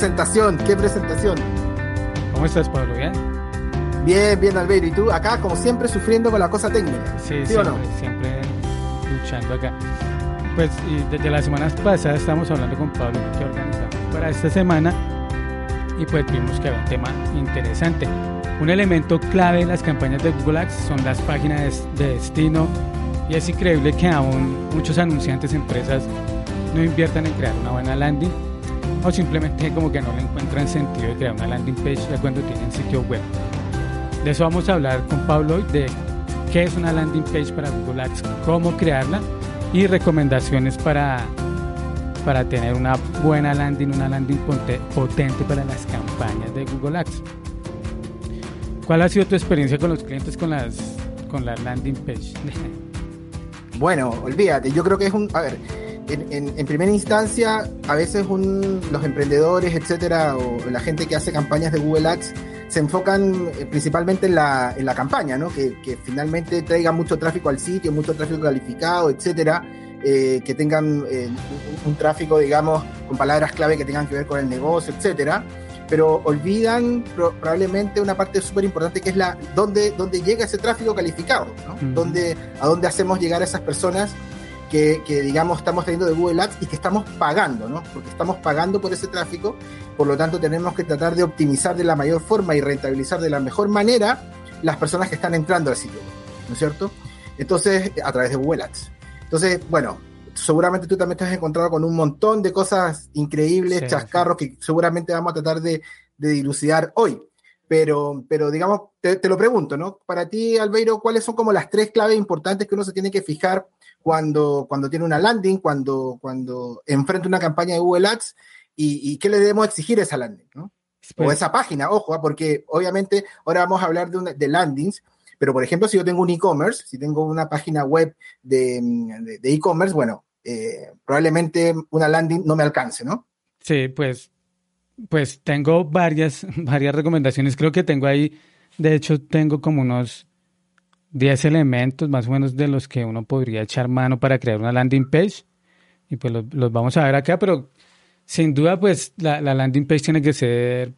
presentación, qué presentación. ¿Cómo estás, Pablo? ¿Bien? Bien, bien, Albeiro. ¿Y tú acá, como siempre, sufriendo con la cosa técnica? Sí, ¿Sí siempre, o no? siempre luchando acá. Pues y desde las semanas pasadas estamos hablando con Pablo que organizamos para esta semana y pues vimos que había un tema interesante. Un elemento clave en las campañas de Google Ads son las páginas de destino y es increíble que aún muchos anunciantes, empresas no inviertan en crear una buena landing o simplemente como que no le encuentran sentido de crear una landing page ya cuando tienen sitio web. De eso vamos a hablar con Pablo hoy, de qué es una landing page para Google Ads, cómo crearla y recomendaciones para, para tener una buena landing, una landing potente para las campañas de Google Ads. ¿Cuál ha sido tu experiencia con los clientes con las, con las landing page? Bueno, olvídate, yo creo que es un. A ver, en, en- en primera instancia, a veces un- los emprendedores, etcétera, o la gente que hace campañas de Google Ads se enfocan eh, principalmente en la, en la campaña, ¿no? Que, que finalmente traiga mucho tráfico al sitio, mucho tráfico calificado, etcétera. eh, que tengan eh, un, un tráfico, digamos, con palabras clave que tengan que ver con el negocio, etcétera. Pero olvidan pro- probablemente una parte súper importante que es la dónde, dónde llega ese tráfico calificado, ¿no? Dónde- a dónde hacemos llegar a esas personas que, que, digamos estamos teniendo de Google Ads y que estamos pagando, ¿no? Porque estamos pagando por ese tráfico, por lo tanto tenemos que tratar de optimizar de la mayor forma y rentabilizar de la mejor manera las personas que están entrando al sitio, ¿no es cierto? Entonces, a través de Google Ads. Entonces, bueno, seguramente tú también te has encontrado con un montón de cosas increíbles, Sí, chascarros que seguramente vamos a tratar de, de dilucidar hoy. Pero, pero digamos, te, te lo pregunto, ¿no? Para ti, Albeiro, ¿cuáles son como las tres claves importantes que uno se tiene que fijar cuando, cuando tiene una landing, cuando, cuando enfrenta una campaña de Google Ads y, y qué le debemos exigir a esa landing, ¿no? o Pues, esa página, ojo, ah, porque obviamente ahora vamos a hablar de, una- de landings, pero por ejemplo, si yo tengo un e-commerce, si tengo una página web de mm, de de e-commerce, bueno, eh, probablemente una landing no me alcance, ¿no? sí, pues, pues tengo varias, varias recomendaciones. Creo que tengo ahí, de hecho, tengo como unos 10 elementos más o menos de los que uno podría echar mano para crear una landing page. Y pues los, los vamos a ver acá, pero sin duda, pues la, la landing page tiene que ser,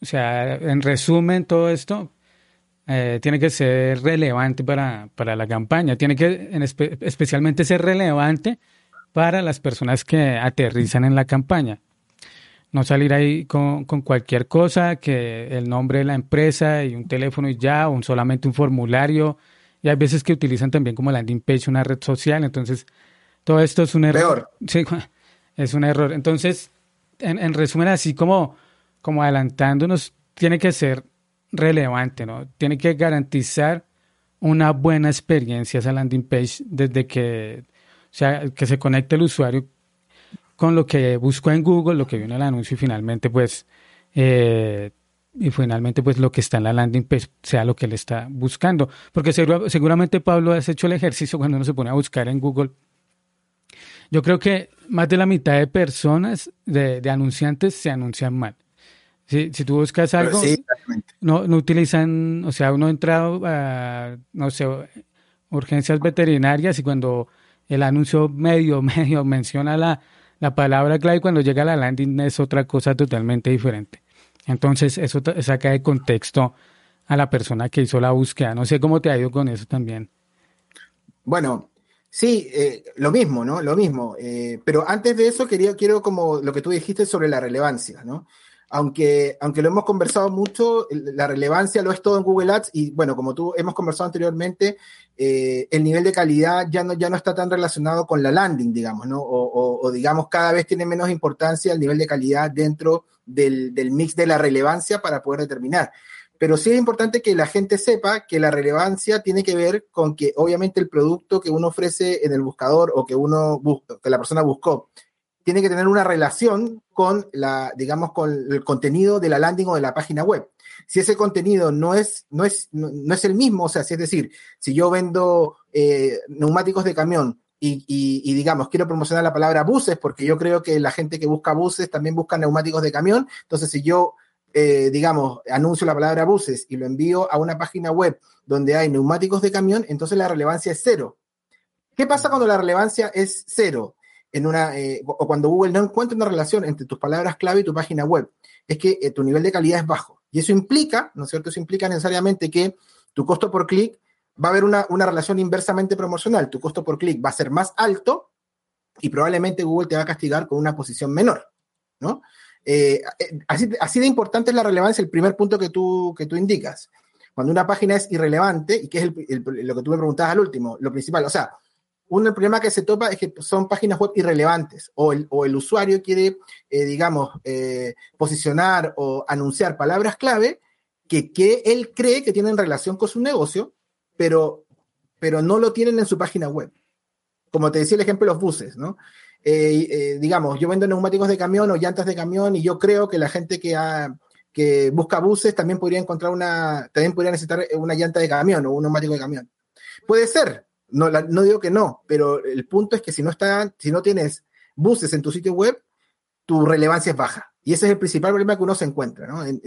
o sea, en resumen, todo esto eh, tiene que ser relevante para, para la campaña, tiene que en espe- especialmente ser relevante para las personas que aterrizan en la campaña. No salir ahí con, con cualquier cosa, que el nombre de la empresa y un teléfono y ya, o un- solamente un formulario. Y hay veces que utilizan también como landing page una red social, entonces todo esto es un error. Sí, es un error. Entonces, en, en resumen, así como, como adelantándonos, tiene que ser relevante, ¿no? Tiene que garantizar una buena experiencia esa landing page desde que, o sea, que se conecte el usuario con lo que buscó en Google, lo que vio en el anuncio y finalmente, pues, eh, y finalmente, pues, lo que está en la landing page sea lo que él está buscando. Porque seguro- seguramente, Pablo, has hecho el ejercicio cuando uno se pone a buscar en Google. Yo creo que más de la mitad de personas, de, de anunciantes, se anuncian mal. Si, si tú buscas Pero algo, sí, no, no utilizan, o sea, uno entra a, no sé, urgencias veterinarias y cuando el anuncio medio, medio menciona la, la palabra clave, cuando llega a la landing es otra cosa totalmente diferente. Entonces, eso saca de contexto a la persona que hizo la búsqueda. No sé cómo te ha ido con eso también. Bueno, sí, eh, lo mismo, ¿no? Lo mismo. eh, pero antes de eso quería, quiero como lo que tú dijiste sobre la relevancia, ¿no? Aunque, aunque lo hemos conversado mucho, la relevancia lo es todo en Google Ads y bueno, como tú hemos conversado anteriormente, eh, el nivel de calidad ya no, ya no está tan relacionado con la landing, digamos, ¿no? O, digamos, cada vez tiene menos importancia el nivel de calidad dentro del, del mix de la relevancia para poder determinar. Pero sí es importante que la gente sepa que la relevancia tiene que ver con que obviamente el producto que uno ofrece en el buscador o que uno que la persona buscó tiene que tener una relación con la, digamos, con el contenido de la landing o de la página web. Si ese contenido no es, no es, no, es el mismo, o sea, si es decir, si yo vendo eh, neumáticos de camión, y, digamos, quiero promocionar la palabra buses porque yo creo que la gente que busca buses también busca neumáticos de camión. Entonces, si yo, eh, digamos, anuncio la palabra buses y lo envío a una página web donde hay neumáticos de camión, entonces la relevancia es cero. ¿Qué pasa cuando la relevancia es cero? En una, eh, o cuando Google no encuentra una relación entre tus palabras clave y tu página web. Es que eh, tu nivel de calidad es bajo. Y eso implica, ¿no es cierto? Eso implica necesariamente que tu costo por clic va a haber una, relación inversamente promocional. Tu costo por clic va a ser más alto y probablemente Google te va a castigar con una posición menor, ¿no? Eh, eh, así, de importante es la relevancia, el primer punto que tú, que tú indicas. Cuando una página es irrelevante, y que es lo que tú me preguntabas al último, lo principal, o sea, un el problema que se topa es que son páginas web irrelevantes o el, o el usuario quiere, eh, digamos, posicionar o anunciar palabras clave que, que él cree que tienen relación con su negocio, pero, pero no lo tienen en su página web. Como te decía el ejemplo de los buses, ¿no? Eh, eh, digamos, yo vendo neumáticos de camión o llantas de camión y yo creo que la gente que, que busca buses también podría encontrar una, también podría necesitar una llanta de camión o un neumático de camión. Puede ser, no, no digo que no, pero el punto es que si no, está, si no tienes buses en tu sitio web, tu relevancia es baja. Y ese es el principal problema que uno se encuentra, ¿no? En,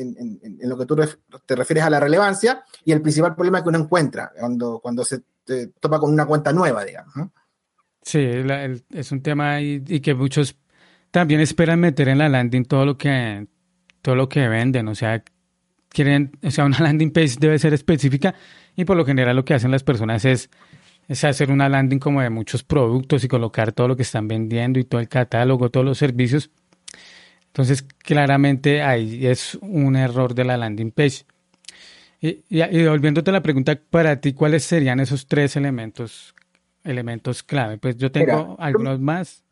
lo que tú te refieres a la relevancia y el principal problema que uno encuentra cuando, cuando se topa con una cuenta nueva, digamos. Sí, es un tema y, que muchos también esperan meter en la landing todo lo que todo lo que venden, o sea, quieren, o sea, una landing page debe ser específica y por lo general lo que hacen las personas es, es hacer una landing como de muchos productos y colocar todo lo que están vendiendo y todo el catálogo, todos los servicios entonces, claramente ahí es un error de la landing page. Y, y, volviéndote a la pregunta para ti, ¿cuáles serían esos tres elementos, elementos clave? Pues yo tengo algunos más.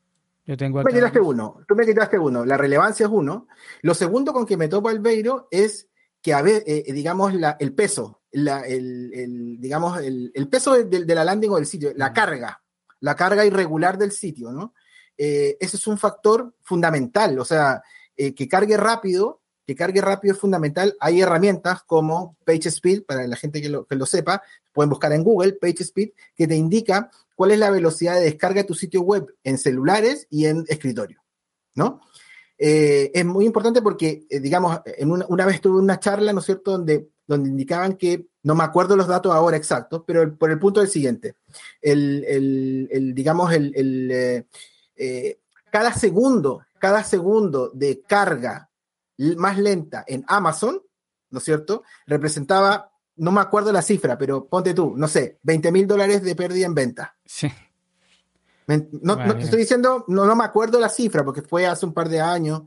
Yo tengo tú me quitaste uno, tú me quitaste uno. La relevancia es uno. Lo segundo con que me topa Albeiro es que, a ver, eh, digamos, la, el peso, la, el, el, digamos, el, el peso de, de, la landing o del sitio, la carga, la carga irregular del sitio, ¿no? Eh, ese es un factor fundamental, o sea, eh, que cargue rápido, que cargue rápido es fundamental. Hay herramientas como PageSpeed, para la gente que lo, que lo sepa, pueden buscar en Google PageSpeed, que te indica cuál es la velocidad de descarga de tu sitio web en celulares y en escritorio, ¿no? Eh, es muy importante porque, digamos, en una, vez tuve una charla, ¿no es cierto?, donde, donde indicaban que, no me acuerdo los datos ahora exactos, pero por el punto del siguiente, el, el, digamos, el, eh, cada segundo, cada segundo de carga más lenta en Amazon, ¿no es cierto? Representaba, no me acuerdo la cifra, pero ponte tú, no sé, 20 mil dólares de pérdida en venta. Sí. No, te estoy diciendo, no, no me acuerdo la cifra porque fue hace un par de años,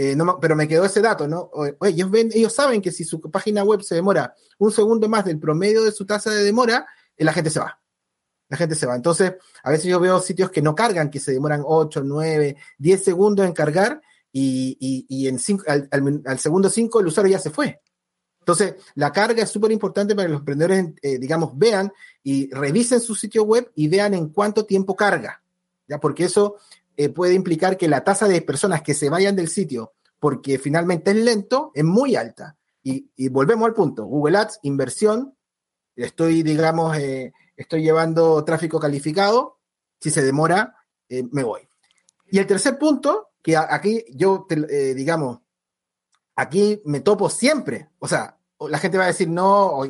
eh, pero me quedó ese dato, ¿no? Oye, ellos, ven, saben que si su página web se demora un segundo más del promedio de su tasa de demora, eh, la gente se va la gente se va. Entonces, a veces yo veo sitios que no cargan, que se demoran 8, 9, 10 segundos en cargar y, en al, segundo 5 el usuario ya se fue. Entonces, la carga es súper importante para que los emprendedores, eh, digamos, vean y revisen su sitio web y vean en cuánto tiempo carga, ¿ya? Porque eso puede implicar que la tasa de personas que se vayan del sitio porque finalmente es lento es muy alta. Y, y volvemos al punto, Google Ads, inversión, estoy, digamos, eh, estoy llevando tráfico calificado, si se demora, eh, me voy. Y el tercer punto, que aquí yo, eh, digamos, aquí me topo siempre, o sea, la gente va a decir, no,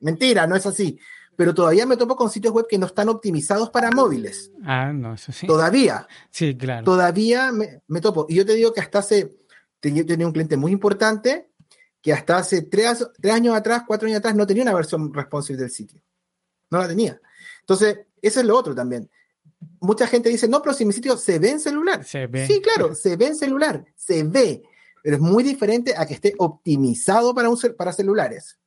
mentira, no es así, pero todavía me topo con sitios web que no están optimizados para móviles. Ah, no, eso sí. Todavía. Sí, claro. Todavía me, topo. Y yo te digo que hasta hace, tenía un cliente muy importante que hasta hace tres, tres años atrás, cuatro años atrás, no tenía una versión responsive del sitio no la tenía. Entonces, eso es lo otro también. Mucha gente dice, no, pero si mi sitio se ve en celular. Se ve. Sí, claro, se ve en celular, se ve, pero es muy diferente a que esté optimizado para, un, para celulares.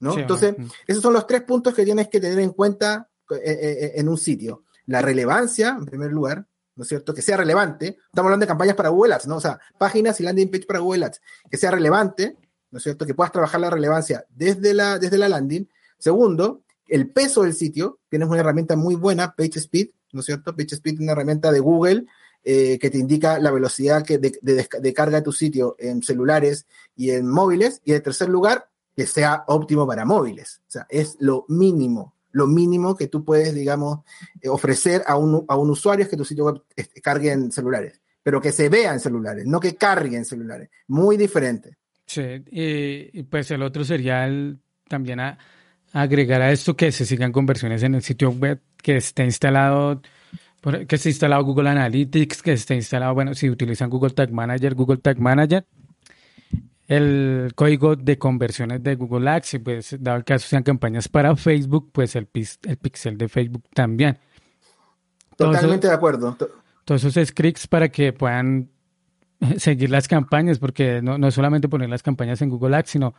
¿no? Entonces, esos son los tres puntos que tienes que tener en cuenta eh, eh, en un sitio. La relevancia, en primer lugar, ¿no es cierto? Que sea relevante. Estamos hablando de campañas para Google Ads, ¿no? O sea, páginas y landing page para Google Ads. Que sea relevante, ¿no es cierto? Que puedas trabajar la relevancia desde la, desde la landing. Segundo, el peso del sitio, tienes una herramienta muy buena, PageSpeed, ¿no es cierto? PageSpeed es una herramienta de Google eh, que te indica la velocidad que de, carga de tu sitio en celulares y en móviles. Y en tercer lugar, que sea óptimo para móviles. O sea, es lo mínimo, lo mínimo que tú puedes, digamos, eh, ofrecer a un, a un usuario es que tu sitio web cargue en celulares, pero que se vea en celulares, no que cargue en celulares. Muy diferente. Sí, y, pues el otro sería el, también agregar a esto que se sigan conversiones en el sitio web que esté instalado que esté instalado Google Analytics, que esté instalado, bueno, si utilizan Google Tag Manager, Google Tag Manager, el código de conversiones de Google Ads, y pues dado el caso sean campañas para Facebook, pues el, el pixel de Facebook también. Totalmente de acuerdo. Todos esos scripts para que puedan seguir las campañas, porque no, no solamente poner las campañas en Google Ads, sino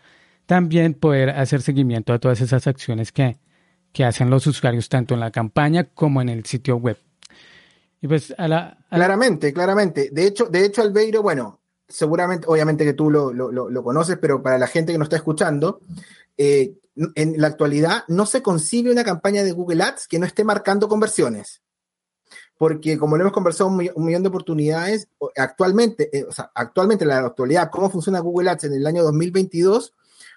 también poder hacer seguimiento a todas esas acciones que, que hacen los usuarios tanto en la campaña como en el sitio web. Y pues a la, Claramente, claramente. De hecho, de hecho, Albeiro, bueno, seguramente, obviamente que tú lo, lo, conoces, pero para la gente que nos está escuchando, eh, en la actualidad no se concibe una campaña de Google Ads que no esté marcando conversiones. Porque como lo hemos conversado un, millón de oportunidades, actualmente, eh, o sea, actualmente en la actualidad, cómo funciona Google Ads en el año 2022,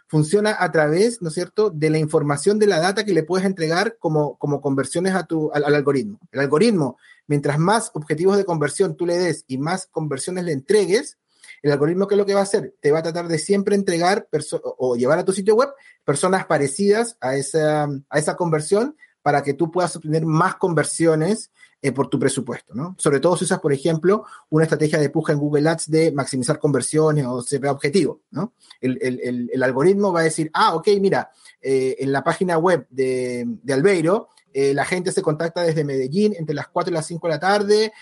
funciona a través, ¿no es cierto?, de la información de la data que le puedes entregar como, como conversiones a tu, al algoritmo. El algoritmo, mientras más objetivos de conversión tú le des y más conversiones le entregues, el algoritmo, ¿qué es lo que va a hacer? Te va a tratar de siempre entregar o llevar a tu sitio web personas parecidas a esa, a esa conversión para que tú puedas obtener más conversiones eh, por tu presupuesto, ¿no? Sobre todo si usas, por ejemplo, una estrategia de puja en Google Ads de maximizar conversiones o CPA objetivo, ¿no? El, algoritmo va a decir, ah, ok, mira, eh, en la página web de, de Albeiro, eh, la gente se contacta desde Medellín entre las 4 y las 5 de la tarde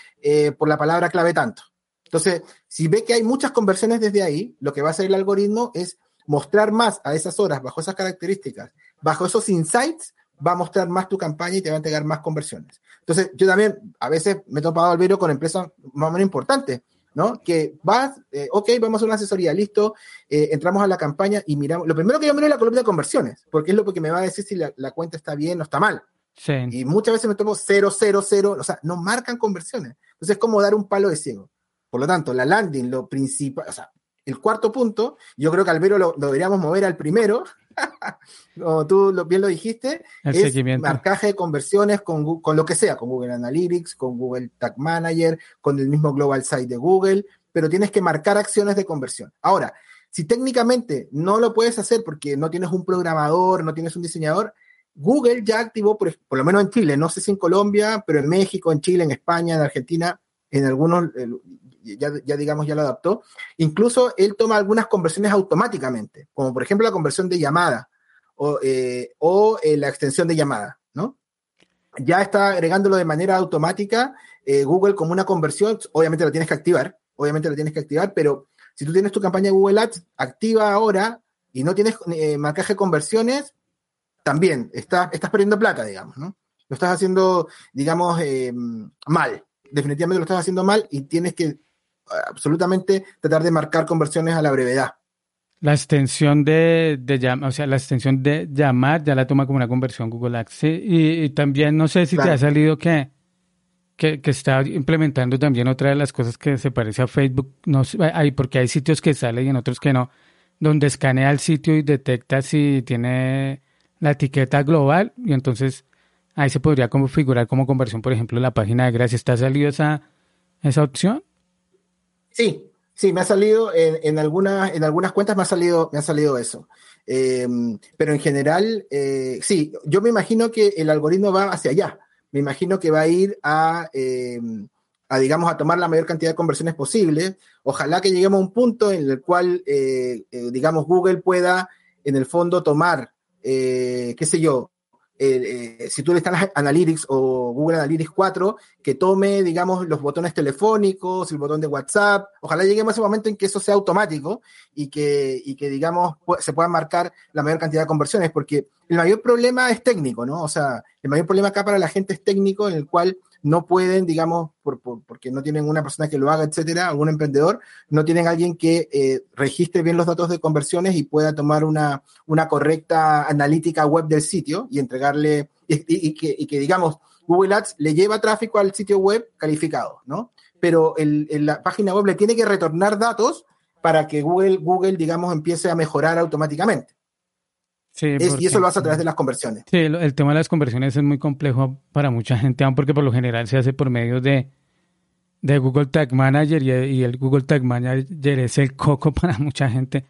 por la palabra clave tanto. Entonces, si ve que hay muchas conversiones desde ahí, lo que va a hacer el algoritmo es mostrar más a esas horas, bajo esas características, bajo esos insights, va a mostrar más tu campaña y te va a entregar más conversiones. Entonces, yo también a veces me he topado al video con empresas más o menos importantes, ¿no? Que vas, eh, ok, vamos a una asesoría, listo, eh, entramos a la campaña y miramos. Lo primero que yo miro es la columna de conversiones, porque es lo que me va a decir si la, la cuenta está bien o está mal. Sí. Y muchas veces me tomo 0, 0, 0, o sea, no marcan conversiones. Entonces es como dar un palo de ciego. Por lo tanto, la landing, lo principal, o sea, el cuarto punto, yo creo que Albero lo, lo deberíamos mover al primero, como tú bien lo dijiste, es marcaje de conversiones con, con, lo que sea, con Google Analytics, con Google Tag Manager, con el mismo Global Site de Google, pero tienes que marcar acciones de conversión. Ahora, si técnicamente no lo puedes hacer porque no tienes un programador, no tienes un diseñador, Google ya activó, por, por lo menos en Chile, no sé si en Colombia, pero en México, en Chile, en España, en Argentina, en algunos, ya, digamos, ya lo adaptó. Incluso él toma algunas conversiones automáticamente, como por ejemplo la conversión de llamada o, eh, o eh, la extensión de llamada, ¿no? Ya está agregándolo de manera automática eh, Google como una conversión, obviamente la tienes que activar, obviamente la tienes que activar, pero si tú tienes tu campaña de Google Ads activa ahora y no tienes marcaje de conversiones, también estás, estás perdiendo plata, digamos, ¿no? Lo estás haciendo, digamos, mal. Definitivamente lo estás haciendo mal y tienes que absolutamente tratar de marcar conversiones a la brevedad. La extensión de, de o sea, la extensión de llamar ya la toma como una conversión Google Ads. y, también no sé si te ha salido que, que, está implementando también otra de las cosas que se parece a Facebook, no hay, porque hay sitios que salen y en otros que no, donde escanea el sitio y detecta si tiene la etiqueta global y entonces ahí se podría configurar como conversión, por ejemplo, la página de gracias. ¿Está salido esa, esa opción? Sí, sí, me ha salido en, algunas, en algunas cuentas me ha salido, me ha salido eso. Em, pero en general, eh, sí, yo me imagino que el algoritmo va hacia allá. Me imagino que va a ir a, em, a digamos, a tomar la mayor cantidad de conversiones posible. Ojalá que lleguemos a un punto en el cual, eh, eh, digamos, Google pueda, en el fondo, tomar, qué sé yo, eh, si tú le estás Analytics o Google Analytics 4, que tome, digamos, los botones telefónicos, el botón de WhatsApp. Ojalá lleguemos a ese momento en que eso sea automático y que, y que digamos, se puedan marcar la mayor cantidad de conversiones, porque el mayor problema es técnico, ¿no? O sea, el mayor problema acá para la gente es técnico, en el cual no pueden, digamos, por, porque no tienen una persona que lo haga, etcétera, algún emprendedor, no tienen alguien que eh, registre bien los datos de conversiones y pueda tomar una, una correcta analítica web del sitio y entregarle, y, que, y, que, digamos, Google Ads le lleva tráfico al sitio web calificado, ¿no? Pero el, la página web le tiene que retornar datos para que Google, Google, digamos, empiece a mejorar automáticamente. Y eso lo hace a través de las conversiones. Sí, el, tema de las conversiones es muy complejo para mucha gente, porque por lo general se hace por medio de, de Google Tag Manager y, el Google Tag Manager es el coco para mucha gente.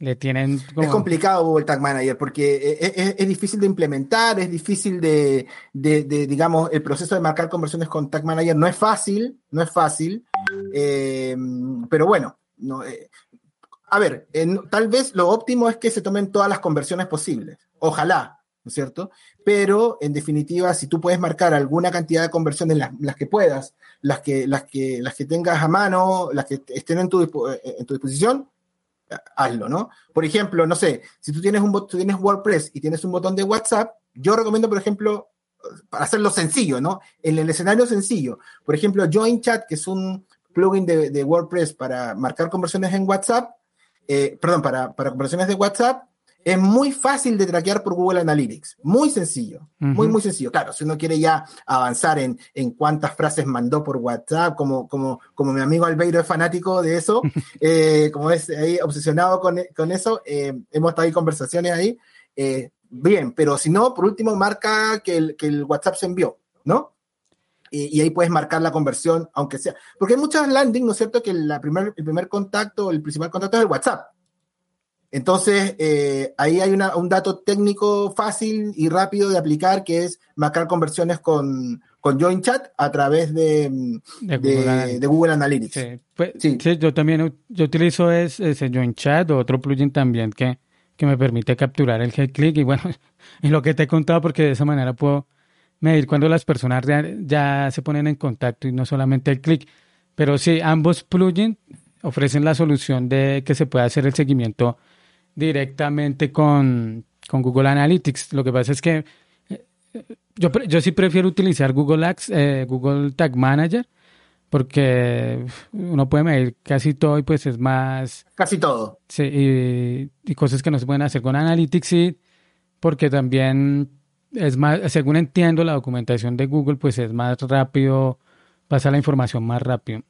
Le tienen Es complicado Google Tag Manager porque es, difícil de implementar, es difícil de, digamos, el proceso de marcar conversiones con Tag Manager no es fácil, no es fácil, eh, pero bueno, no, eh, a ver, tal vez lo óptimo es que se tomen todas las conversiones posibles. Ojalá, ¿no es cierto? Pero en definitiva, si tú puedes marcar alguna cantidad de conversiones, las, que puedas, las que, las, que, las que tengas a mano, las que estén en tu, en tu disposición, hazlo, ¿no? Por ejemplo, no sé, si tú tienes, un, tú tienes WordPress y tienes un botón de WhatsApp, yo recomiendo, por ejemplo, para hacerlo sencillo, ¿no? En el escenario sencillo, por ejemplo, Join Chat, que es un plugin de, de WordPress para marcar conversiones en WhatsApp, eh, perdón, para, para conversaciones de WhatsApp, es muy fácil de traquear por Google Analytics. Muy sencillo. Muy, muy sencillo. Claro, si uno quiere ya avanzar en, en cuántas frases mandó por WhatsApp, como, como, como mi amigo Albeiro es fanático de eso, eh, como es ahí obsesionado con, con eso, eh, hemos estado ahí conversaciones ahí. bien, pero si no, por último, marca que el, que el WhatsApp se envió, ¿no? Y, ahí puedes marcar la conversión, aunque sea. Porque hay muchas landing, ¿no es cierto?, que la primer, el primer contacto, el principal contacto es el WhatsApp. Entonces, eh, ahí hay un dato técnico fácil y rápido de aplicar, que es marcar conversiones con, con Join Chat a través de, de, Google, Analytics. Pues, sí, sí. yo también yo utilizo ese Join Chat o otro plugin también que, que me permite capturar el head click y bueno, y lo que te he contado porque de esa manera puedo medir cuando las personas ya, se ponen en contacto y no solamente el clic. Pero sí, ambos plugins ofrecen la solución de que se pueda hacer el seguimiento directamente con, Google Analytics. Lo que pasa es que eh, yo, yo sí prefiero utilizar Google Ads, eh, Google Tag Manager, porque uno puede medir casi todo y pues es más... Casi todo. Sí, y, y cosas que no se pueden hacer con Analytics, sí, porque también es más, según entiendo la documentación de Google, pues es más rápido, pasa la información más rápido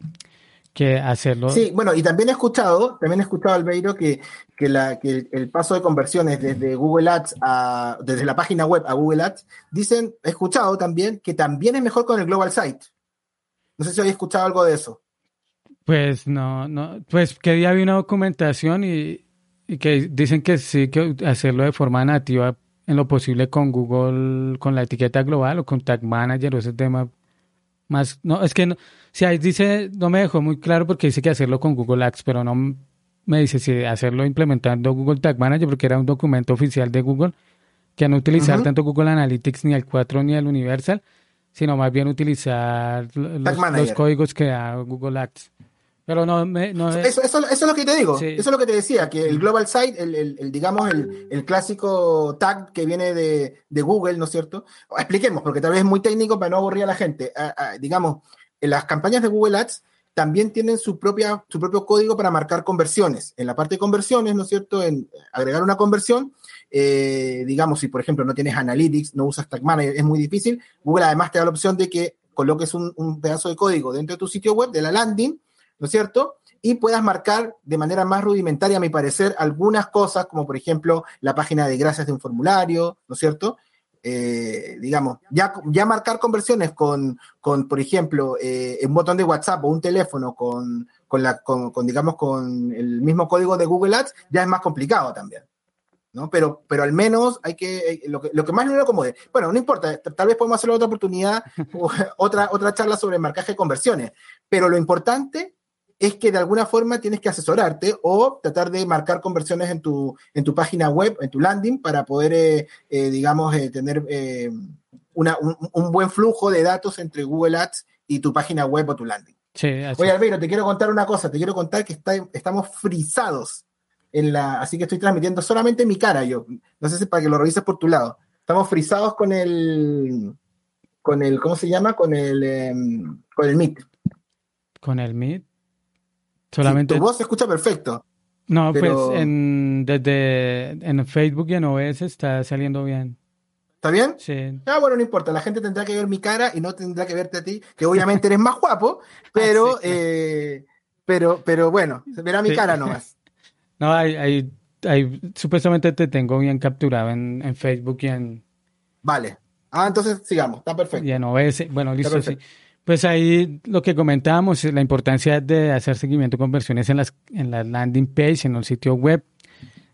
que hacerlo. Sí, bueno, y también he escuchado, también he escuchado, Albeiro, que, que, la, que el paso de conversiones desde Google Ads a, desde la página web a Google Ads, dicen, he escuchado también que también es mejor con el Global Site. No sé si habéis escuchado algo de eso. Pues no, no, pues que día había una documentación y, y que dicen que sí, que hacerlo de forma nativa en lo posible con Google, con la etiqueta global o con Tag Manager o ese tema más. No, es que no, si ahí dice, no me dejó muy claro porque dice que hacerlo con Google Ads, pero no me dice si hacerlo implementando Google Tag Manager porque era un documento oficial de Google que no utilizar tanto Google Analytics ni el 4 ni el Universal, sino más bien utilizar los códigos que da Google Ads. Pero no, no eso, eso, es lo que te digo. Eso es lo que te decía, que el Global Site, el, el, digamos, el, clásico tag que viene de, Google, ¿no es cierto? Expliquemos, porque tal vez es muy técnico para no aburrir a la gente. digamos, en las campañas de Google Ads también tienen su, propia, su propio código para marcar conversiones. En la parte de conversiones, ¿no es cierto? En agregar una conversión, eh, digamos, si por ejemplo no tienes Analytics, no usas Tag Manager, es muy difícil. Google además te da la opción de que coloques un, un pedazo de código dentro de tu sitio web, de la landing, ¿no es cierto? Y puedas marcar de manera más rudimentaria, a mi parecer, algunas cosas, como por ejemplo la página de gracias de un formulario, ¿no es cierto? Eh, digamos, ya, ya marcar conversiones con, con por ejemplo, eh, un botón de WhatsApp o un teléfono con, con, la, con, digamos, con el mismo código de Google Ads, ya es más complicado también. ¿no? Pero, pero al menos hay que, eh, lo que, lo que más no acomode. Bueno, no importa, tal vez podemos hacer otra oportunidad, otra, otra charla sobre marcaje de conversiones, pero lo importante es que de alguna forma tienes que asesorarte o tratar de marcar conversiones en tu, en tu página web, en tu landing, para poder, eh, eh, digamos, eh, tener un, buen flujo de datos entre Google Ads y tu página web o tu landing. Sí, Oye, Albeiro, te quiero contar una cosa, te quiero contar que estamos frisados en la, así que estoy transmitiendo solamente mi cara yo, no sé si para que lo revises por tu lado. Estamos frisados con el, con el, ¿cómo se llama? Con el, em, con el Meet. Con el Meet. Solamente... tu voz se escucha perfecto. No, pues en, desde en Facebook y en OS está saliendo bien. ¿Está bien? Sí. Ah, bueno, no importa. La gente tendrá que ver mi cara y no tendrá que verte a ti, que obviamente eres más guapo, pero, eh, pero, pero bueno, se verá mi cara nomás. No, hay, hay, ahí supuestamente te tengo bien capturado en, en Facebook y en... Vale. Ah, entonces sigamos, está perfecto. Y en OS, bueno, listo, sí. Pues ahí lo que comentábamos, la importancia de hacer seguimiento de conversiones en las, en la landing page, en el sitio web,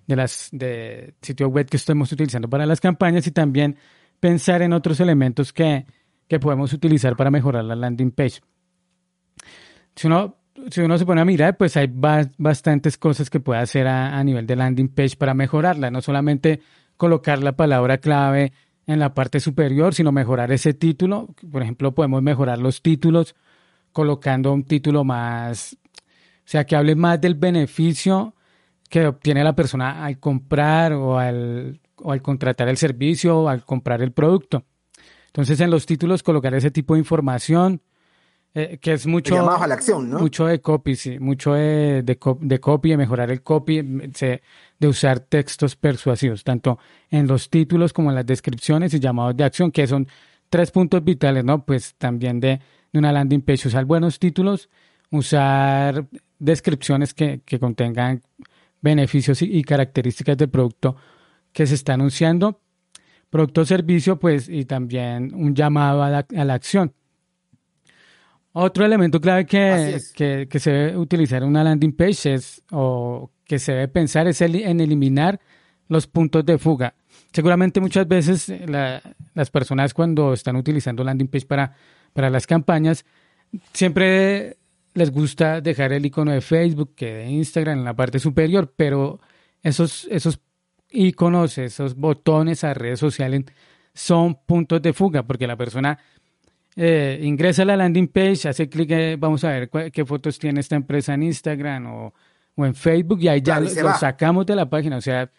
de las de sitio web que estamos utilizando para las campañas y también pensar en otros elementos que, que podemos utilizar para mejorar la landing page. Si uno, si uno se pone a mirar, pues hay bastantes cosas que puede hacer a nivel de landing page para mejorarla, no solamente colocar la palabra clave en la parte superior, sino mejorar ese título. Por ejemplo, podemos mejorar los títulos colocando un título más, o sea, que hable más del beneficio que obtiene la persona al comprar o al, o al contratar el servicio o al comprar el producto. Entonces, en los títulos colocar ese tipo de información, eh, que es mucho, a la acción, ¿no? mucho de copy, sí, mucho de, de, de copy, de mejorar el copy, de usar textos persuasivos, tanto en los títulos como en las descripciones y llamados de acción, que son tres puntos vitales, ¿no? Pues también de, de una landing page, usar buenos títulos, usar descripciones que, que contengan beneficios y, y, características del producto que se está anunciando, producto o servicio, pues, y también un llamado a la, a la acción otro elemento clave que, que, se debe utilizar en una landing page es, o que se debe pensar es en eliminar los puntos de fuga. Seguramente muchas veces eh, las personas cuando están utilizando landing page para, para las campañas, siempre les gusta dejar el icono de Facebook, que de Instagram en la parte superior, pero esos, esos iconos, esos botones a redes sociales son puntos de fuga, porque la persona eh, ingresa a la landing page, hace clic, eh, vamos a ver qué fotos tiene esta empresa en Instagram o, en Facebook y ahí ya lo, sacamos de la página, o sea,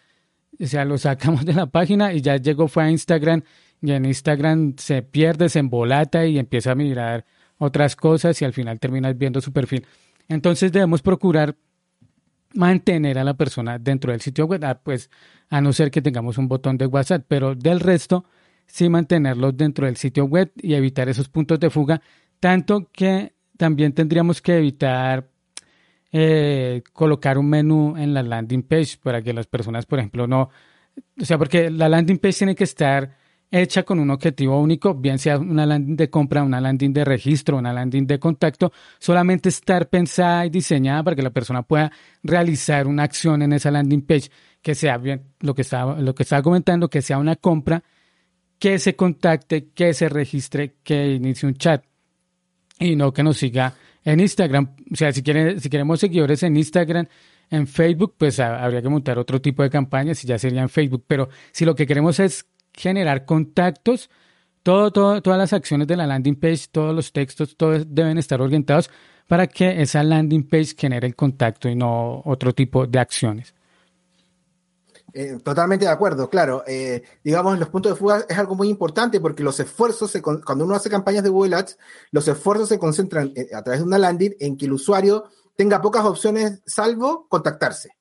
o sea, lo sacamos de la página y ya llegó, fue a Instagram y en Instagram se pierde, se embolata y empieza a mirar otras cosas y al final terminas viendo su perfil. Entonces debemos procurar mantener a la persona dentro del sitio web, ah, pues a no ser que tengamos un botón de WhatsApp, pero del resto sí mantenerlos dentro del sitio web y evitar esos puntos de fuga, tanto que también tendríamos que evitar eh, colocar un menú en la landing page para que las personas, por ejemplo, no, o sea, porque la landing page tiene que estar hecha con un objetivo único, bien sea una landing de compra, una landing de registro, una landing de contacto, solamente estar pensada y diseñada para que la persona pueda realizar una acción en esa landing page, que sea bien lo que estaba, lo que estaba comentando, que sea una compra que se contacte, que se registre, que inicie un chat y no que nos siga en Instagram. O sea, si, quieren, si queremos seguidores en Instagram, en Facebook, pues habría que montar otro tipo de campañas y ya sería en Facebook. Pero si lo que queremos es generar contactos, todas las acciones de la landing page, todos los textos, todos deben estar orientados para que esa landing page genere el contacto y no otro tipo de acciones. Eh, totalmente de acuerdo, claro. Eh, digamos, los puntos de fuga es algo muy importante porque los esfuerzos, cuando uno hace campañas de Google Ads, los esfuerzos se concentran eh, a través de una landing en que el usuario tenga pocas opciones salvo contactarse.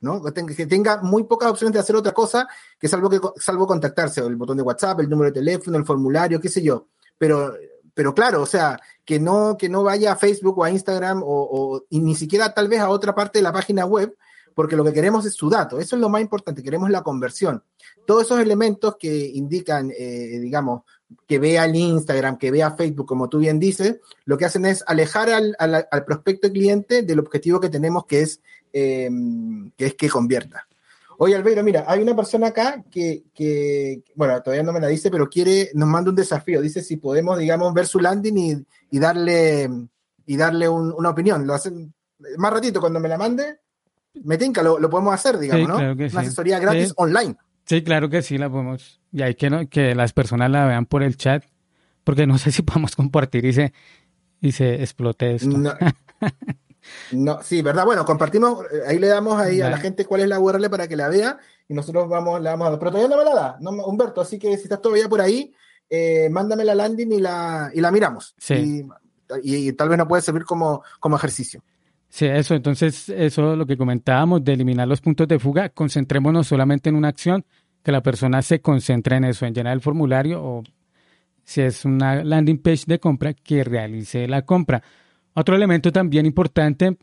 ¿no? Que tenga muy pocas opciones de hacer otra cosa que salvo, que, salvo contactarse, el botón de WhatsApp, el número de teléfono, el formulario, qué sé yo. Pero, pero claro, o sea, que no, que no vaya a Facebook o a Instagram o, o y ni siquiera tal vez a otra parte de la página web, porque lo que queremos es su dato, eso es lo más importante, queremos la conversión. Todos esos elementos que indican, eh, digamos, que vea el Instagram, que vea Facebook, como tú bien dices, lo que hacen es alejar al, al, prospecto cliente del objetivo que tenemos, que es, em, que, es que convierta. Oye, Albeiro, mira, hay una persona acá que, que, bueno, todavía no me la dice, pero quiere, nos manda un desafío. Dice si podemos, digamos, ver su landing y, y darle, y darle una opinión. Lo hacen más ratito, cuando me la mande, me tinca, lo, podemos hacer, digamos, ¿no? Una asesoría gratis online. Sí, claro que sí, la podemos. Y hay que, ¿no? que las personas la vean por el chat, porque no sé si podemos compartir y se, y se explote esto. No, sí, ¿verdad? Bueno, compartimos, eh, ahí le damos ahí a la gente cuál es la URL para que la vea y nosotros vamos, la vamos a dar. Pero todavía no me la da, no, Humberto, así que si estás todavía por ahí, eh, mándame la landing y la, y la miramos. Sí. Y, y, tal vez nos puede servir como, como ejercicio. Sí, eso, entonces, eso lo que comentábamos de eliminar los puntos de fuga, concentrémonos solamente en una acción, que la persona se concentre en eso, en llenar el formulario o si es una landing page de compra, que realice la compra. Otro elemento también importante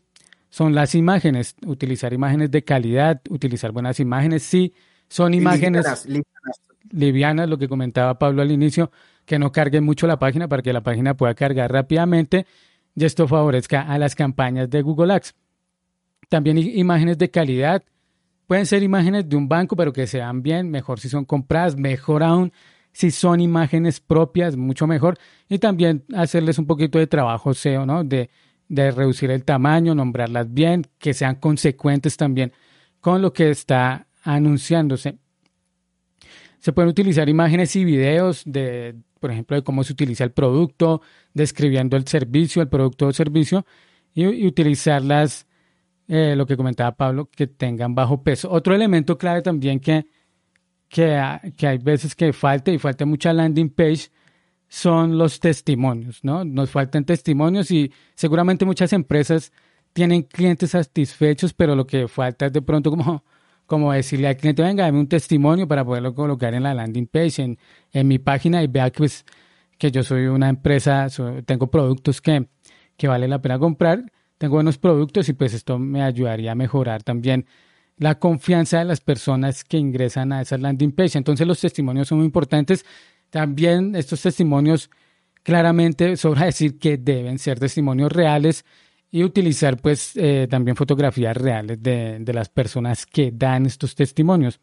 son las imágenes, utilizar imágenes de calidad, utilizar buenas imágenes, sí, son imágenes livianas, lo que comentaba Pablo al inicio, que no carguen mucho la página para que la página pueda cargar rápidamente y esto favorezca a las campañas de Google Ads. También imágenes de calidad, pueden ser imágenes de un banco, pero que sean bien, mejor si son compradas, mejor aún si son imágenes propias, mucho mejor. Y también hacerles un poquito de trabajo SEO, ¿no? De, de reducir el tamaño, nombrarlas bien, que sean consecuentes también con lo que está anunciándose. Se pueden utilizar imágenes y videos de, por ejemplo, de cómo se utiliza el producto, describiendo el servicio, el producto o servicio, y, utilizarlas, eh, lo que comentaba Pablo, que tengan bajo peso. Otro elemento clave también que, que, hay veces que falta y falta mucha landing page son los testimonios, ¿no? Nos faltan testimonios y seguramente muchas empresas tienen clientes satisfechos, pero lo que falta es de pronto como, como decirle al cliente, venga, dame un testimonio para poderlo colocar en la landing page, en, en mi página y vea que, pues, que yo soy una empresa, tengo productos que, que vale la pena comprar, tengo buenos productos y pues esto me ayudaría a mejorar también la confianza de las personas que ingresan a esa landing page. Entonces los testimonios son muy importantes también estos testimonios claramente sobra decir que deben ser testimonios reales y utilizar pues eh, también fotografías reales de, de, las personas que dan estos testimonios.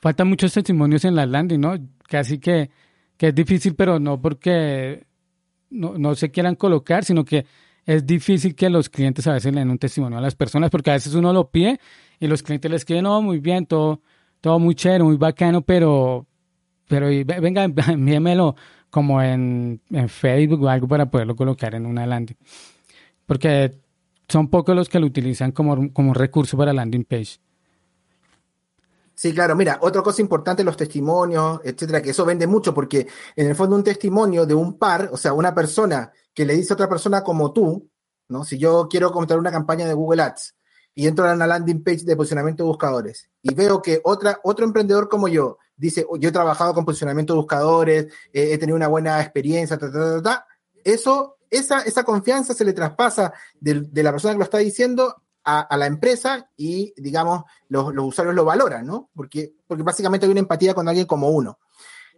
Faltan muchos testimonios en la landing, ¿no? Casi que, que es difícil, pero no porque no, no, se quieran colocar, sino que es difícil que los clientes a veces le den un testimonio a las personas, porque a veces uno lo pide y los clientes les escriben, no, muy bien, todo, todo muy chévere, muy bacano, pero pero venga, envíemelo como en, Facebook o algo para poderlo colocar en una landing. Porque son pocos los que lo utilizan como, como recurso para landing page. Sí, claro, mira, otra cosa importante, los testimonios, etcétera, que eso vende mucho porque en el fondo un testimonio de un par, o sea, una persona que le dice a otra persona como tú, ¿no? Si yo quiero contar una campaña de Google Ads y entro a una landing page de posicionamiento de buscadores y veo que otra, otro emprendedor como yo dice, yo he trabajado con posicionamiento de buscadores, he tenido una buena experiencia, eso, esa, esa confianza se le traspasa de, la persona que lo está diciendo a, la empresa y, digamos, los, usuarios lo valoran, ¿no? Porque, porque básicamente hay una empatía con alguien como uno.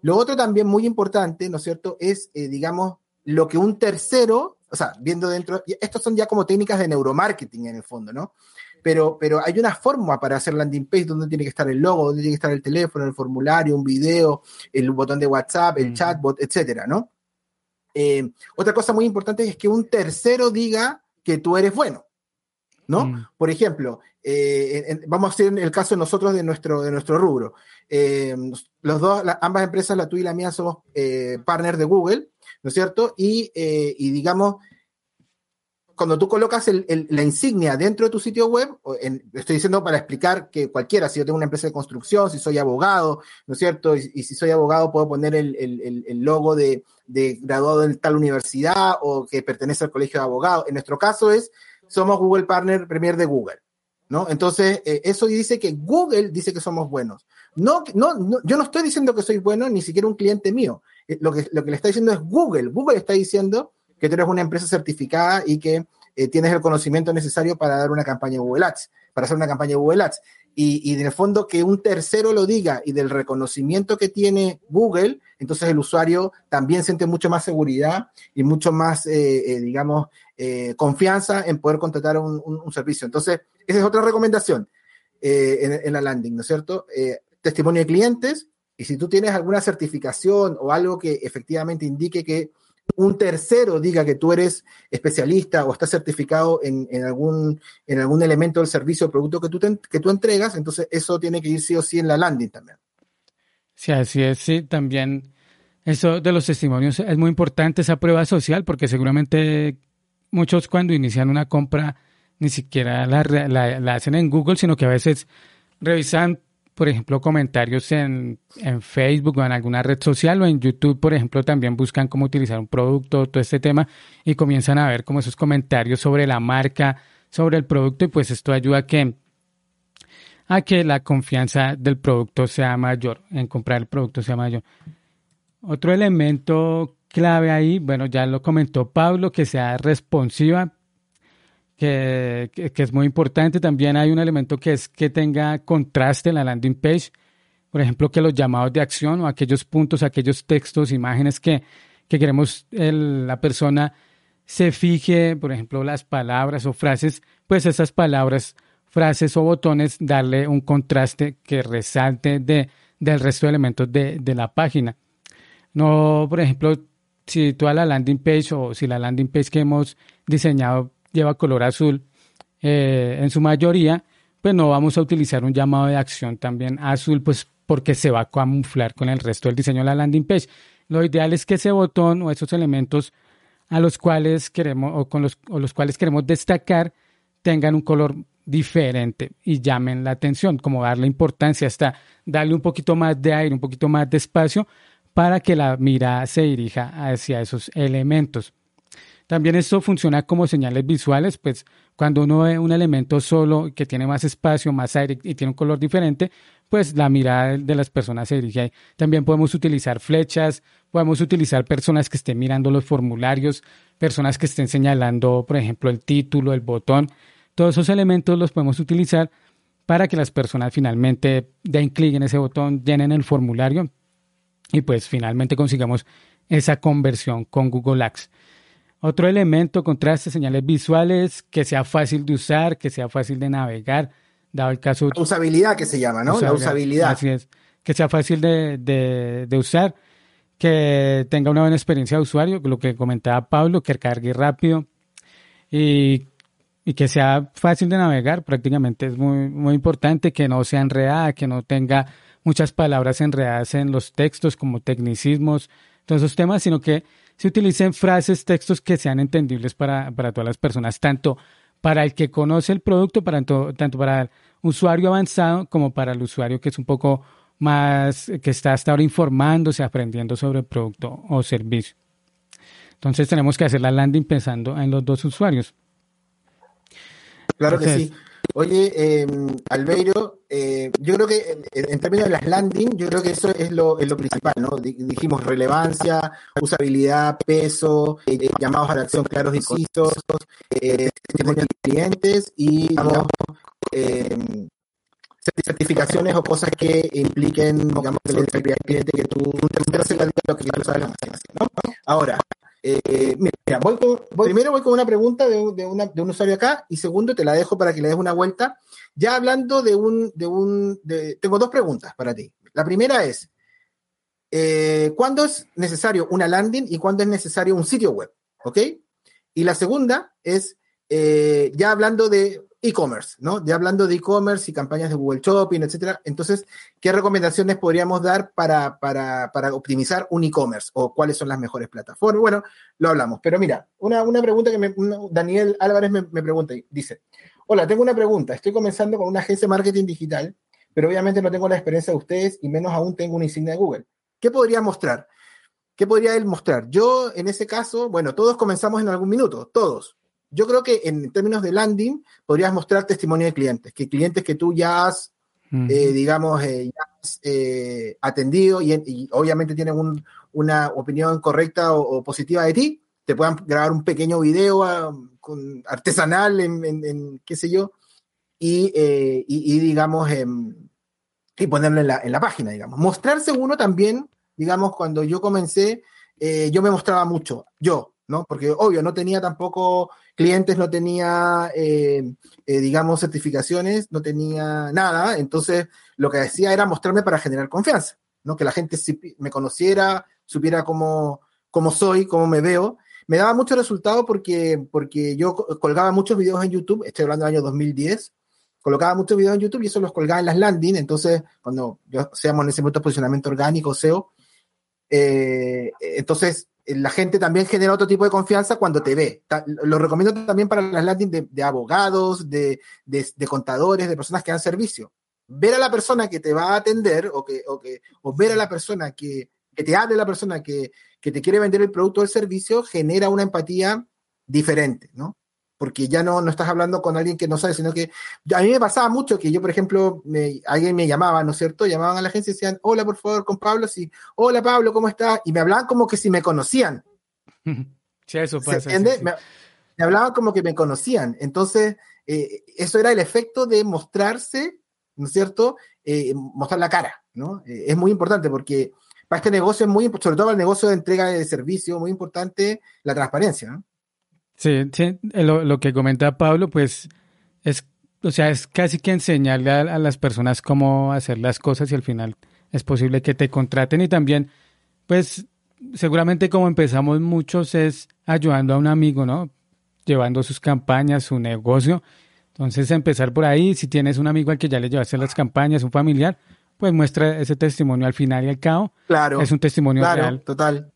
Lo otro también muy importante, ¿no es cierto?, es, eh, digamos, lo que un tercero, o sea, viendo dentro, estos son ya como técnicas de neuromarketing en el fondo, ¿no? pero, pero hay una forma para hacer landing page donde tiene que estar el logo, donde tiene que estar el teléfono, el formulario, un video, el botón de WhatsApp, el chatbot, etcétera, ¿no? Eh, otra cosa muy importante es que un tercero diga que tú eres bueno, ¿no? Mm. Por ejemplo, eh, vamos a hacer el caso de nosotros de nuestro, de nuestro rubro. Eh, los dos, ambas empresas, la tuya y la mía, somos partners de Google, ¿no es cierto? Y, y digamos, cuando tú colocas la insignia dentro de tu sitio web, estoy diciendo para explicar que cualquiera, si yo tengo una empresa de construcción, si soy abogado, ¿no es cierto? Y, si soy abogado puedo poner el, logo de, graduado en tal universidad o que pertenece al colegio de abogados. En nuestro caso es, somos Google Partner Premier de Google. ¿No? Entonces, eh, eso dice que Google dice que somos buenos. No, no, yo no estoy diciendo que soy bueno, ni siquiera un cliente mío. Eh, lo, que, lo que le está diciendo es Google. Google está diciendo que tú eres una empresa certificada y que eh, tienes el conocimiento necesario para dar una campaña Google Ads, para hacer una campaña Google Ads. Y, y en el fondo que un tercero lo diga y del reconocimiento que tiene Google, entonces el usuario también siente mucho más seguridad y mucho más, eh, eh, digamos, confianza en poder contratar un, servicio. Entonces, esa es otra recomendación en, en, la landing, ¿no es cierto? testimonio de clientes, y si tú tienes alguna certificación o algo que efectivamente indique que un tercero diga que tú eres especialista o estás certificado en, algún, en algún elemento del servicio o producto que tú, que tú entregas, entonces eso tiene que ir sí o sí en la landing también. Sí, así es, sí, también eso de los testimonios es muy importante, esa prueba social, porque seguramente muchos cuando inician una compra ni siquiera la, la hacen en Google, sino que a veces revisan por ejemplo, comentarios en, en, Facebook o en alguna red social o en YouTube, por ejemplo, también buscan cómo utilizar un producto, todo este tema, y comienzan a ver como esos comentarios sobre la marca, sobre el producto, y pues esto ayuda a que, a que la confianza del producto sea mayor, en comprar el producto sea mayor. Otro elemento clave ahí, bueno, ya lo comentó Pablo, que sea responsiva, que, que, es muy importante. También hay un elemento que es que tenga contraste en la landing page. Por ejemplo, que los llamados de acción o aquellos puntos, aquellos textos, imágenes que, que queremos el, la persona se fije, por ejemplo, las palabras o frases, pues esas palabras, frases o botones, darle un contraste que resalte de, del resto de elementos de, de la página. No, por ejemplo, si toda la landing page o si la landing page que hemos diseñado lleva color azul eh, en su mayoría, pues no vamos a utilizar un llamado de acción también azul, pues porque se va a camuflar con el resto del diseño de la landing page. Lo ideal es que ese botón o esos elementos a los cuales queremos o con los, o los cuales queremos destacar tengan un color diferente y llamen la atención, como darle importancia hasta darle un poquito más de aire, un poquito más de espacio para que la mirada se dirija hacia esos elementos. También esto funciona como señales visuales, pues cuando uno ve un elemento solo que tiene más espacio, más aire y tiene un color diferente, pues la mirada de las personas se dirige ahí. También podemos utilizar flechas, podemos utilizar personas que estén mirando los formularios, personas que estén señalando, por ejemplo, el título, el botón. Todos esos elementos los podemos utilizar para que las personas finalmente den clic en ese botón, llenen el formulario y pues finalmente consigamos esa conversión con Google Ads. Otro elemento, contraste, señales visuales, que sea fácil de usar, que sea fácil de navegar, dado el caso... La usabilidad que se llama, ¿no? la usabilidad. Así es. Que sea fácil de, de, usar, que tenga una buena experiencia de usuario, lo que comentaba Pablo, que cargue rápido y, y, que sea fácil de navegar, prácticamente es muy, muy importante, que no sea enredada, que no tenga muchas palabras enredadas en los textos como tecnicismos, todos esos temas, sino que se utilicen frases, textos que sean entendibles para, para todas las personas, tanto para el que conoce el producto, para, tanto para el usuario avanzado como para el usuario que es un poco más, que está hasta ahora informándose, aprendiendo sobre el producto o servicio. Entonces tenemos que hacer la landing pensando en los dos usuarios. Claro que sí. Oye, eh, Albeiro, eh, yo creo que en, términos de las landing, yo creo que eso es lo, es lo principal, ¿no? Dijimos relevancia, usabilidad, peso, eh, llamados a la acción claros y concisos, eh, de clientes y, digamos, eh, certificaciones o cosas que impliquen, digamos, el cliente que tú, te hacer lo que tú sabes, ¿no? Ahora, eh, mira, voy primero voy con una pregunta de, de, un usuario acá y segundo te la dejo para que le des una vuelta. Ya hablando de un, de un, tengo dos preguntas para ti. La primera es, eh, ¿cuándo es necesario una landing y cuándo es necesario un sitio web? ¿Ok? Y la segunda es, eh, ya hablando de e-commerce, ¿no? Ya hablando de e-commerce y campañas de Google Shopping, etcétera. Entonces, ¿qué recomendaciones podríamos dar para, para, para optimizar un e-commerce o cuáles son las mejores plataformas? Bueno, lo hablamos. Pero mira, una, una pregunta que Daniel Álvarez me, me pregunta, dice, hola, tengo una pregunta. Estoy comenzando con una agencia de marketing digital, pero obviamente no tengo la experiencia de ustedes y menos aún tengo una insignia de Google. ¿Qué podría mostrar? ¿Qué podría él mostrar? Yo, en ese caso, bueno, todos comenzamos en algún minuto, todos yo creo que en términos de landing podrías mostrar testimonio de clientes, que clientes que tú ya has, eh, digamos, eh, eh, atendido y, obviamente tienen una opinión correcta o, positiva de ti, te puedan grabar un pequeño video ah, con, artesanal en, qué sé yo, y, y digamos, em, y ponerlo en la, en la, página, digamos. Mostrarse uno también, digamos, cuando yo comencé, yo me mostraba mucho, yo, ¿no? Porque obvio, no tenía tampoco clientes, no tenía, eh, eh, digamos, certificaciones, no tenía nada. Entonces, lo que decía era mostrarme para generar confianza, ¿no? Que la gente me conociera, supiera cómo, cómo soy, cómo me veo. Me daba mucho resultado porque, porque yo colgaba muchos videos en YouTube, estoy hablando del año 2010, colocaba muchos videos en YouTube y eso los colgaba en las landing, entonces cuando yo seamos en ese momento posicionamiento orgánico, SEO, eh, entonces la gente también genera otro tipo de confianza cuando te ve. Lo recomiendo también para las landing de, abogados, de, contadores, de personas que dan servicio. Ver a la persona que te va a atender o, que, o, que, o ver a la persona que, que te hable la persona que, que te quiere vender el producto o el servicio genera una empatía diferente, ¿no? Porque ya no, no estás hablando con alguien que no sabe, sino que a mí me pasaba mucho que yo, por ejemplo, me, alguien me llamaba, ¿no es cierto? Llamaban a la agencia y decían, hola, por favor, con Pablo, sí, hola Pablo, ¿cómo estás? Y me hablaban como que si me conocían. Sí, eso pasa. me hablaban como que me conocían. Entonces, eh, eso era el efecto de mostrarse, ¿no es cierto? Eh, mostrar la cara, ¿no? Eh, es muy importante porque para este negocio es muy, sobre todo para el negocio de entrega de servicio, muy importante la transparencia, ¿no? Sí, sí, lo, lo que comenta Pablo, pues es, o sea, es casi que enseñarle a, las personas cómo hacer las cosas y al final es posible que te contraten y también, pues, seguramente como empezamos muchos es ayudando a un amigo, ¿no? Llevando sus campañas, su negocio. Entonces, empezar por ahí, si tienes un amigo al que ya le llevaste las campañas, un familiar, pues muestra ese testimonio al final y al cabo. Claro. Es un testimonio claro, real. Total.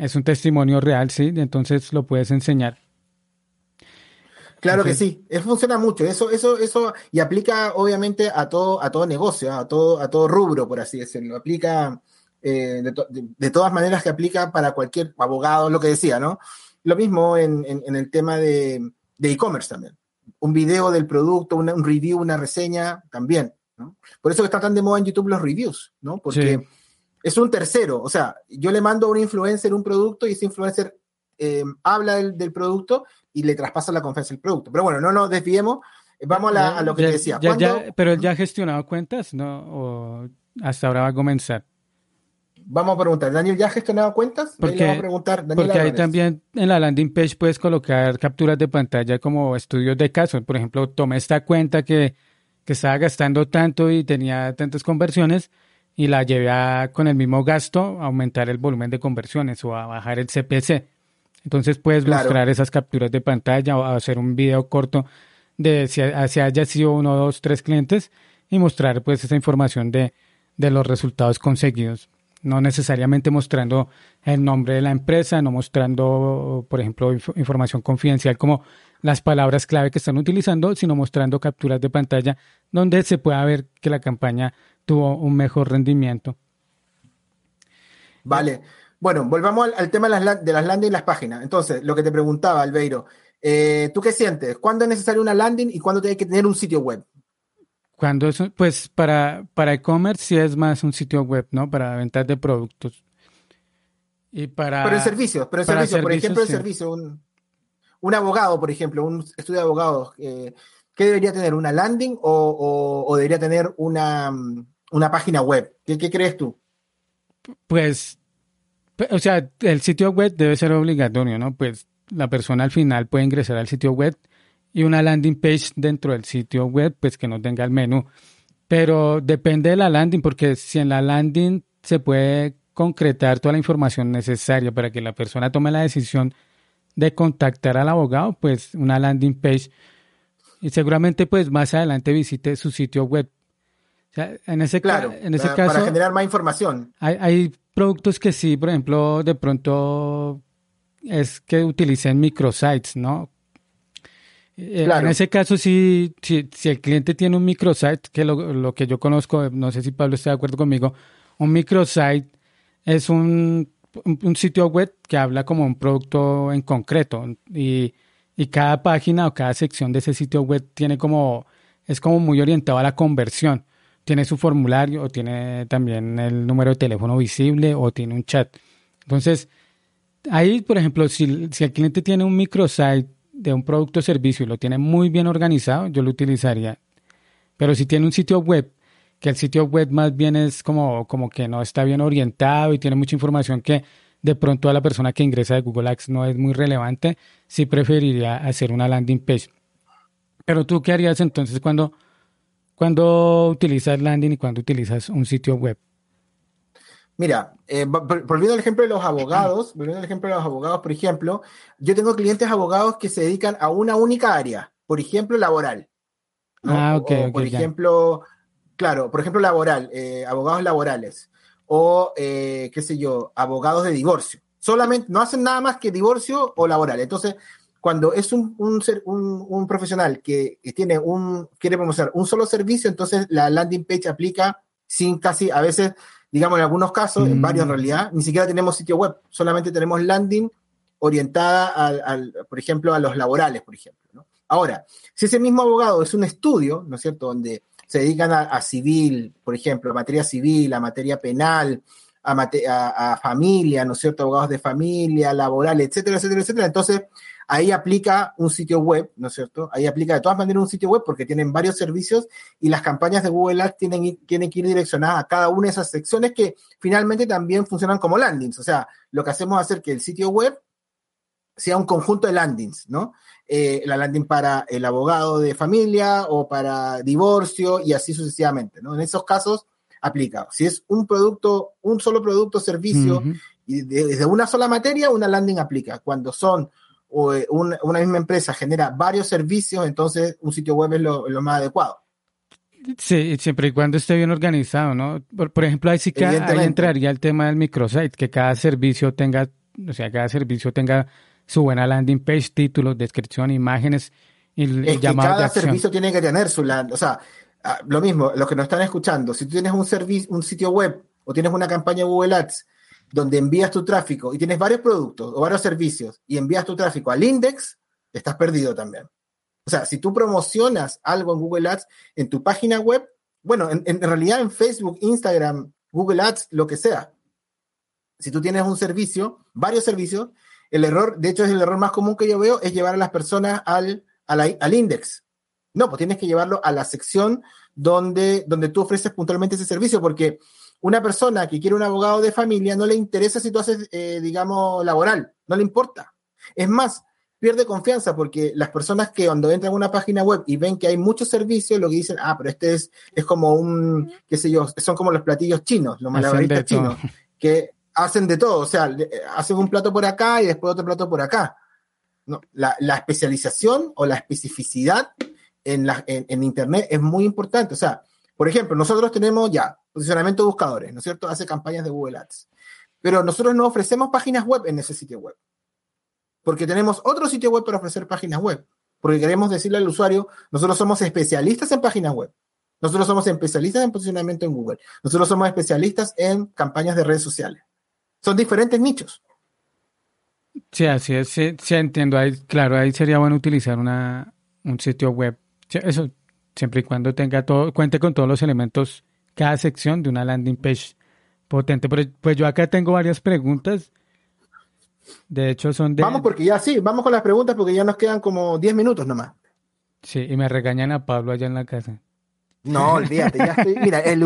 Es un testimonio real, sí, entonces lo puedes enseñar. Claro que sí, eso funciona mucho, eso, eso, eso, y aplica obviamente a todo, a todo negocio, a todo, a todo rubro, por así decirlo. Aplica eh, de, todas maneras que aplica para cualquier abogado, lo que decía, ¿no? Lo mismo en, el tema de e-commerce también. Un video del producto, un review, una reseña, también, ¿no? Por eso está tan de moda en YouTube los reviews, ¿no? Porque es un tercero, o sea, yo le mando a un influencer un producto y ese influencer eh, habla del, producto y le traspasa la confianza del producto. Pero bueno, no nos desviemos. Vamos a, lo que te decía. pero él ya ha gestionado cuentas, ¿no? ¿O hasta ahora va a comenzar? Vamos a preguntar, ¿Daniel ya ha gestionado cuentas? Porque, a preguntar, porque ahí también en la landing page puedes colocar capturas de pantalla como estudios de caso. Por ejemplo, tomé esta cuenta que, que estaba gastando tanto y tenía tantas conversiones y la llevé a, con el mismo gasto a aumentar el volumen de conversiones o a bajar el CPC. Entonces puedes mostrar esas capturas de pantalla o hacer un video corto de si, haya sido uno, dos, tres clientes y mostrar pues esa información de, de los resultados conseguidos. No necesariamente mostrando el nombre de la empresa, no mostrando, por ejemplo, información confidencial como las palabras clave que están utilizando, sino mostrando capturas de pantalla donde se pueda ver que la campaña tuvo un mejor rendimiento. Vale. Bueno, volvamos al, tema de las, de las landing y las páginas. Entonces, lo que te preguntaba, Albeiro, eh, ¿tú qué sientes? ¿Cuándo es necesario una landing y cuándo tiene que tener un sitio web? Cuando es, pues para, para e-commerce sí es más un sitio web, ¿no? Para ventas de productos. Y para. Pero en servicios, pero en servicios, por ejemplo, en servicio, un, abogado, por ejemplo, un estudio de abogados, eh, ¿qué debería tener? ¿Una landing o, debería tener una, una página web? ¿Qué, ¿Qué, crees tú? Pues o sea, el sitio web debe ser obligatorio, ¿no? Pues la persona al final puede ingresar al sitio web y una landing page dentro del sitio web, pues que no tenga el menú. Pero depende de la landing, porque si en la landing se puede concretar toda la información necesaria para que la persona tome la decisión de contactar al abogado, pues una landing page y seguramente pues más adelante visite su sitio web. O sea, en ese, claro, en ese caso... Para generar más información. Hay, hay productos que sí, por ejemplo, de pronto es que utilicen microsites, ¿no? Eh, en ese caso, sí, si, si, el cliente tiene un microsite, que lo, lo, que yo conozco, no sé si Pablo está de acuerdo conmigo, un microsite es un, un, sitio web que habla como un producto en concreto y, y, cada página o cada sección de ese sitio web tiene como, es como muy orientado a la conversión tiene su formulario o tiene también el número de teléfono visible o tiene un chat. Entonces, ahí, por ejemplo, si, si el cliente tiene un microsite de un producto o servicio y lo tiene muy bien organizado, yo lo utilizaría. Pero si tiene un sitio web, que el sitio web más bien es como, como que no está bien orientado y tiene mucha información que de pronto a la persona que ingresa de Google Ads no es muy relevante, sí preferiría hacer una landing page. Pero tú, ¿qué harías entonces cuando ¿Cuándo utilizas landing y cuándo utilizas un sitio web? Mira, eh, volviendo al ejemplo de los abogados, volviendo al ejemplo de los abogados, por ejemplo, yo tengo clientes abogados que se dedican a una única área, por ejemplo, laboral. Ah, ok. por ejemplo, claro, por ejemplo, laboral, eh, abogados laborales, o eh, qué sé yo, abogados de divorcio. Solamente, no hacen nada más que divorcio o laboral. Entonces, cuando es un, un, un, profesional que, tiene un, quiere promocionar un solo servicio, entonces la landing page aplica sin casi, a veces, digamos en algunos casos, en varios en mm. realidad, ni siquiera tenemos sitio web, solamente tenemos landing orientada al, por ejemplo, a los laborales, por ejemplo. Ahora, si ese mismo abogado es un estudio, ¿no es cierto?, donde se dedican a, civil, por ejemplo, a materia civil, a materia penal, a, a, a, familia, ¿no es cierto?, abogados de familia, laboral, etcétera, etcétera, etcétera. Entonces, ahí aplica un sitio web, ¿no es cierto? Ahí aplica de todas maneras un sitio web porque tienen varios servicios y las campañas de Google Ads tienen, tienen que ir direccionadas a cada una de esas secciones que finalmente también funcionan como landings. O sea, lo que hacemos es hacer que el sitio web sea un conjunto de landings, ¿no? Eh, la landing para el abogado de familia o para divorcio y así sucesivamente, ¿no? En esos casos aplica. Si es un producto, un solo producto, servicio, y desde una sola materia, una landing aplica. Cuando son eh, una, misma empresa genera varios servicios, entonces un sitio web es lo, más adecuado. Sí, siempre y cuando esté bien organizado, ¿no? Por, ejemplo, ahí sí que ahí entraría el tema del microsite, que cada servicio tenga, o sea, cada servicio tenga su buena landing page, títulos, descripción, imágenes y es que cada servicio tiene que tener su landing, o sea, ah, lo mismo, los que nos están escuchando, si tú tienes un servicio, un sitio web o tienes una campaña Google Ads donde envías tu tráfico y tienes varios productos o varios servicios y envías tu tráfico al index, estás perdido también. O sea, si tú promocionas algo en Google Ads en tu página web, bueno, en, en realidad en Facebook, Instagram, Google Ads, lo que sea, si tú tienes un servicio, varios servicios, el error, de hecho es el error más común que yo veo, es llevar a las personas al, al, al index. No, pues tienes que llevarlo a la sección donde, donde tú ofreces puntualmente ese servicio, porque una persona que quiere un abogado de familia no le interesa si tú haces, eh, digamos, laboral, no le importa. Es más, pierde confianza porque las personas que cuando entran a una página web y ven que hay muchos servicios, lo que dicen, ah, pero este es, es como un, qué sé yo, son como los platillos chinos, los malabaristas chinos, que hacen de todo, o sea, hacen un plato por acá y después otro plato por acá. No, la, especialización o la especificidad en, la, en, Internet es muy importante. O sea, por ejemplo, nosotros tenemos ya posicionamiento de buscadores, ¿no es cierto? Hace campañas de Google Ads. Pero nosotros no ofrecemos páginas web en ese sitio web. Porque tenemos otro sitio web para ofrecer páginas web. Porque queremos decirle al usuario, nosotros somos especialistas en páginas web. Nosotros somos especialistas en posicionamiento en Google. Nosotros somos especialistas en campañas de redes sociales. Son diferentes nichos. Sí, así es, sí, entiendo. Ahí, claro, ahí sería bueno utilizar una, un sitio web. Eso, siempre y cuando tenga todo, cuente con todos los elementos, cada sección de una landing page potente. Pero, pues yo acá tengo varias preguntas. De hecho, son de. Vamos, porque ya sí, vamos con las preguntas porque ya nos quedan como 10 minutos nomás. Sí, y me regañan a Pablo allá en la casa. No, olvídate, ya estoy. Mira, el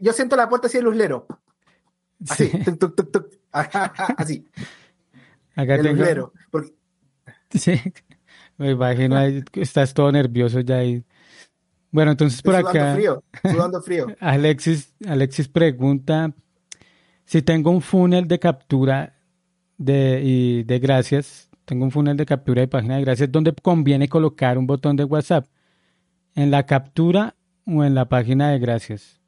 yo siento la puerta así el luslero. Así, así. Acá tengo... Sí, me imagino, estás todo nervioso ya ahí. Bueno, entonces por acá... Frío, sudando frío. Alexis, Alexis pregunta si tengo un funnel de captura de, y de gracias, tengo un funnel de captura de página de gracias, ¿dónde conviene colocar un botón de WhatsApp? ¿En la captura o en la página de gracias?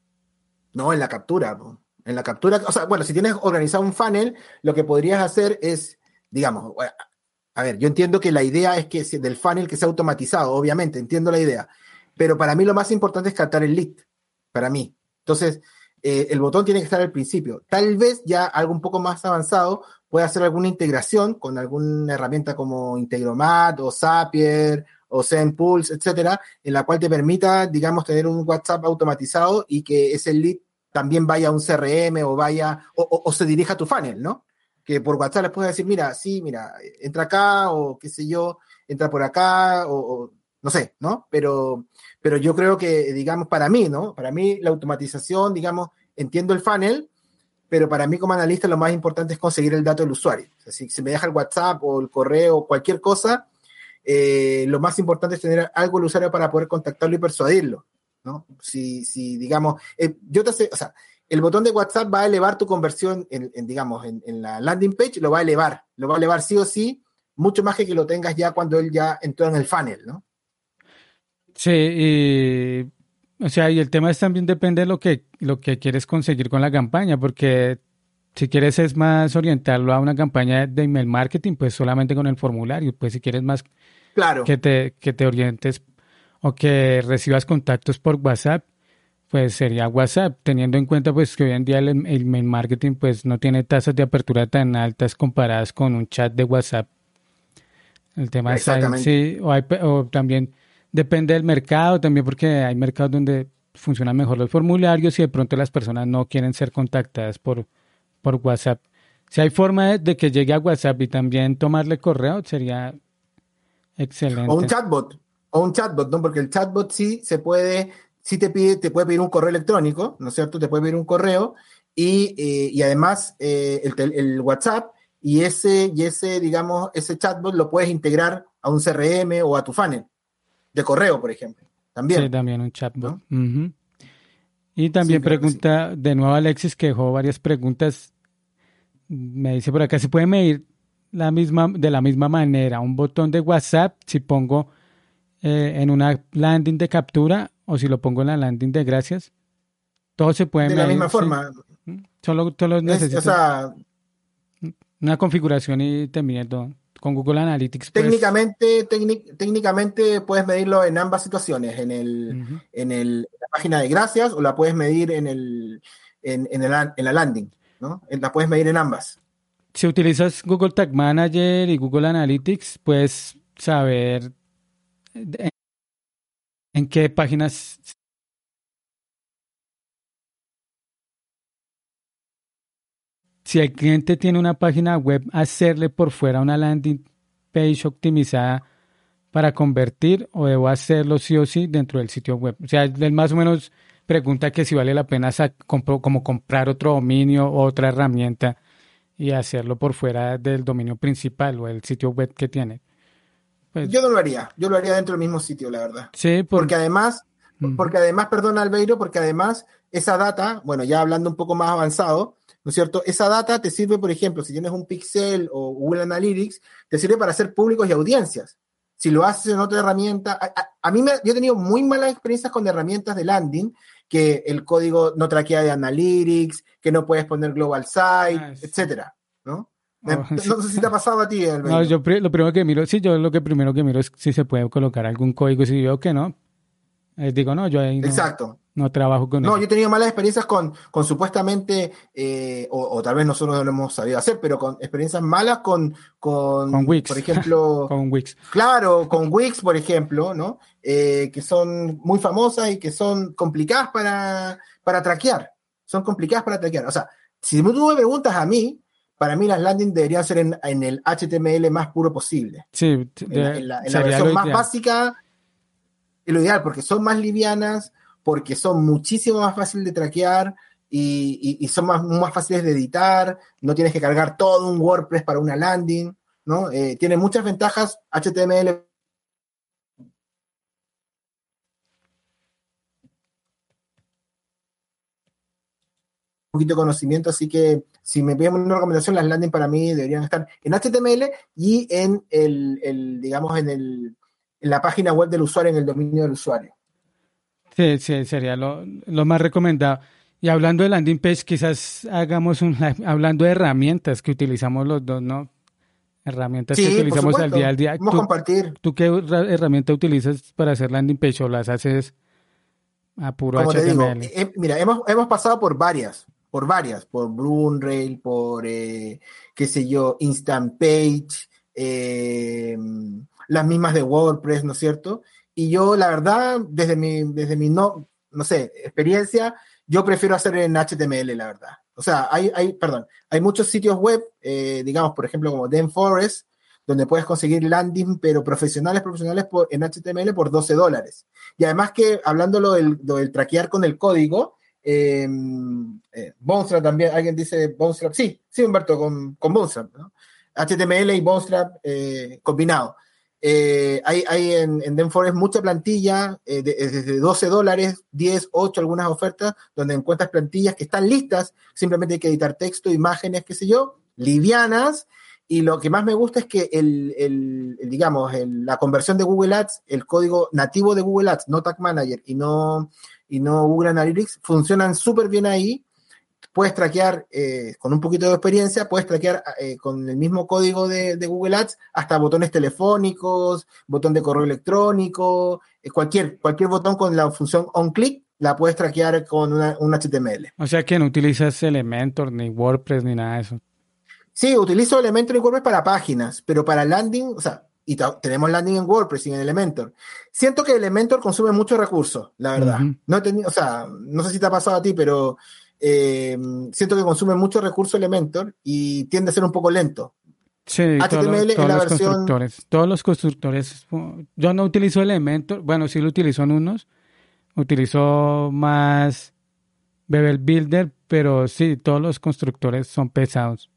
No, en la captura. En la captura, o sea, bueno, si tienes organizado un funnel, lo que podrías hacer es, digamos, a ver, yo entiendo que la idea es que del funnel que sea automatizado, obviamente, entiendo la idea, pero para mí lo más importante es captar el lead, para mí. Entonces, eh, el botón tiene que estar al principio. Tal vez ya algo un poco más avanzado puede hacer alguna integración con alguna herramienta como Integromat o Zapier o ZenPulse, etcétera, en la cual te permita, digamos, tener un WhatsApp automatizado y que ese lead también vaya a un CRM o vaya o, se dirija a tu funnel, ¿no? Que por WhatsApp les puedes decir, mira, sí, mira, entra acá o qué sé yo, entra por acá o, no sé, ¿no? Pero, pero yo creo que, digamos, para mí, ¿no? Para mí la automatización, digamos, entiendo el funnel, pero para mí como analista lo más importante es conseguir el dato del usuario. Si se me deja el WhatsApp o el correo o cualquier cosa, eh, lo más importante es tener algo del usuario para poder contactarlo y persuadirlo. ¿no? Si, si digamos, eh, yo te o sea, el botón de WhatsApp va a elevar tu conversión en, digamos, en, la landing page, lo va a elevar, lo va a elevar sí o sí, mucho más que que lo tengas ya cuando él ya entró en el funnel, ¿no? Sí, y, o sea, y el tema es también depende de lo que, lo que quieres conseguir con la campaña, porque si quieres es más orientarlo a una campaña de email marketing, pues solamente con el formulario, pues si quieres más claro. que te, que te orientes o que recibas contactos por WhatsApp, pues sería WhatsApp, teniendo en cuenta pues que hoy en día el, mail marketing pues no tiene tasas de apertura tan altas comparadas con un chat de WhatsApp. El tema es sí, o, o también depende del mercado, también porque hay mercados donde funcionan mejor los formularios y de pronto las personas no quieren ser contactadas por, por WhatsApp. Si hay forma de, que llegue a WhatsApp y también tomarle correo, sería excelente. O un chatbot, o un chatbot, ¿no? Porque el chatbot sí se puede, sí te pide, te puede pedir un correo electrónico, ¿no es cierto? Te puede pedir un correo y, eh, y además eh, el, el, WhatsApp y ese, y ese, digamos, ese chatbot lo puedes integrar a un CRM o a tu funnel de correo, por ejemplo. También. Sí, también un chatbot. Y también pregunta de nuevo Alexis, que dejó varias preguntas. Me dice por acá, ¿se puede medir la misma, de la misma manera un botón de WhatsApp si pongo eh, en una landing de captura o si lo pongo en la landing de gracias? Todo se puede medir. De la misma forma. Solo, solo necesito una configuración y te mide todo con Google Analytics. Pues, técnicamente, técnicamente puedes medirlo en ambas situaciones, en, el, en, la página de gracias o la puedes medir en, el, en, en, la landing, ¿no? La puedes medir en ambas. Si utilizas Google Tag Manager y Google Analytics, puedes saber en qué páginas si el cliente tiene una página web, hacerle por fuera una landing page optimizada para convertir o debo hacerlo sí o sí dentro del sitio web. O sea, él más o menos pregunta que si vale la pena como comprar otro dominio o otra herramienta y hacerlo por fuera del dominio principal o el sitio web que tiene. Pues yo no lo haría, yo lo haría dentro del mismo sitio, la verdad. Sí, porque además, porque además, perdón Albeiro, porque además esa data, bueno, ya hablando un poco más avanzado, ¿no es cierto? Esa data te sirve, por ejemplo, si tienes un Pixel o Google Analytics, te sirve para hacer públicos y audiencias. Si lo haces en otra herramienta, a, mí me, yo he tenido muy malas experiencias con herramientas de landing, que el código no traquea de Analytics, que no puedes poner Global Site, ah, etcétera, ¿no? Oh, no sé si te ha pasado a ti, No, yo lo primero que miro, sí, yo lo que primero que miro es si se puede colocar algún código, si veo que no, les digo, no, yo ahí no. Exacto. No trabajo con No, yo he tenido malas experiencias con, con supuestamente, eh, o, tal vez nosotros no lo hemos sabido hacer, pero con experiencias malas con, con, Wix. por ejemplo. con Wix. Claro, con Wix, por ejemplo, ¿no? Eh, que son muy famosas y que son complicadas para, para traquear. Son complicadas para traquear. O sea, si tú me preguntas a mí, para mí las landing deberían ser en, en el HTML más puro posible. Sí, en la, versión más básica, es lo ideal, porque son más livianas porque son muchísimo más fáciles de traquear y, son más, más, fáciles de editar, no tienes que cargar todo un WordPress para una landing, ¿no? Eh, tiene muchas ventajas HTML. Un poquito de conocimiento, así que si me piden una recomendación, las landing para mí deberían estar en HTML y en el, digamos, en, el, en la página web del usuario, en el dominio del usuario. Sí, sí, sería lo, más recomendado. Y hablando de landing page, quizás hagamos un hablando de herramientas que utilizamos los dos, ¿no? Herramientas que utilizamos al día al día. Vamos a compartir. ¿Tú qué herramienta utilizas para hacer landing page o las haces a puro HTML? Eh, mira, hemos, hemos pasado por varias, por varias, por Rail, por, eh, qué sé yo, Instant Page, eh, las mismas de WordPress, ¿no es cierto? Y yo, la verdad, desde mi, desde mi no, no sé, experiencia, yo prefiero hacer en HTML, la verdad. O sea, hay, hay perdón, hay muchos sitios web, eh, digamos, por ejemplo, como Forest, donde puedes conseguir landing, pero profesionales, profesionales por, en HTML por 12 dólares. Y además que, hablándolo del, traquear con el código, eh, eh también, alguien dice Bootstrap, sí, sí, Humberto, con, con Bootstrap, ¿no? HTML y Bootstrap eh, combinado. Eh, hay, hay en, en Denforest mucha plantilla, eh, desde 12 dólares, 10, 8, algunas ofertas, donde encuentras plantillas que están listas, simplemente hay que editar texto, imágenes, qué sé yo, livianas, y lo que más me gusta es que el, el, digamos, la conversión de Google Ads, el código nativo de Google Ads, no Tag Manager y no, y no Google Analytics, funcionan súper bien ahí puedes traquear eh, con un poquito de experiencia, puedes traquear eh, con el mismo código de, Google Ads hasta botones telefónicos, botón de correo electrónico, eh, cualquier, cualquier botón con la función on-click la puedes traquear con un HTML. O sea que no utilizas Elementor, ni WordPress, ni nada de eso. Sí, utilizo Elementor y WordPress para páginas, pero para landing, o sea, y tenemos landing en WordPress y en Elementor. Siento que Elementor consume muchos recursos, la verdad. No he tenido, o sea, no sé si te ha pasado a ti, pero eh, siento que consume mucho recurso Elementor y tiende a ser un poco lento. Sí, HTML todos, la los versión... constructores. Todos los constructores. Yo no utilizo Elementor. Bueno, sí lo utilizo en unos. Utilizo más Bevel Builder, pero sí, todos los constructores son pesados.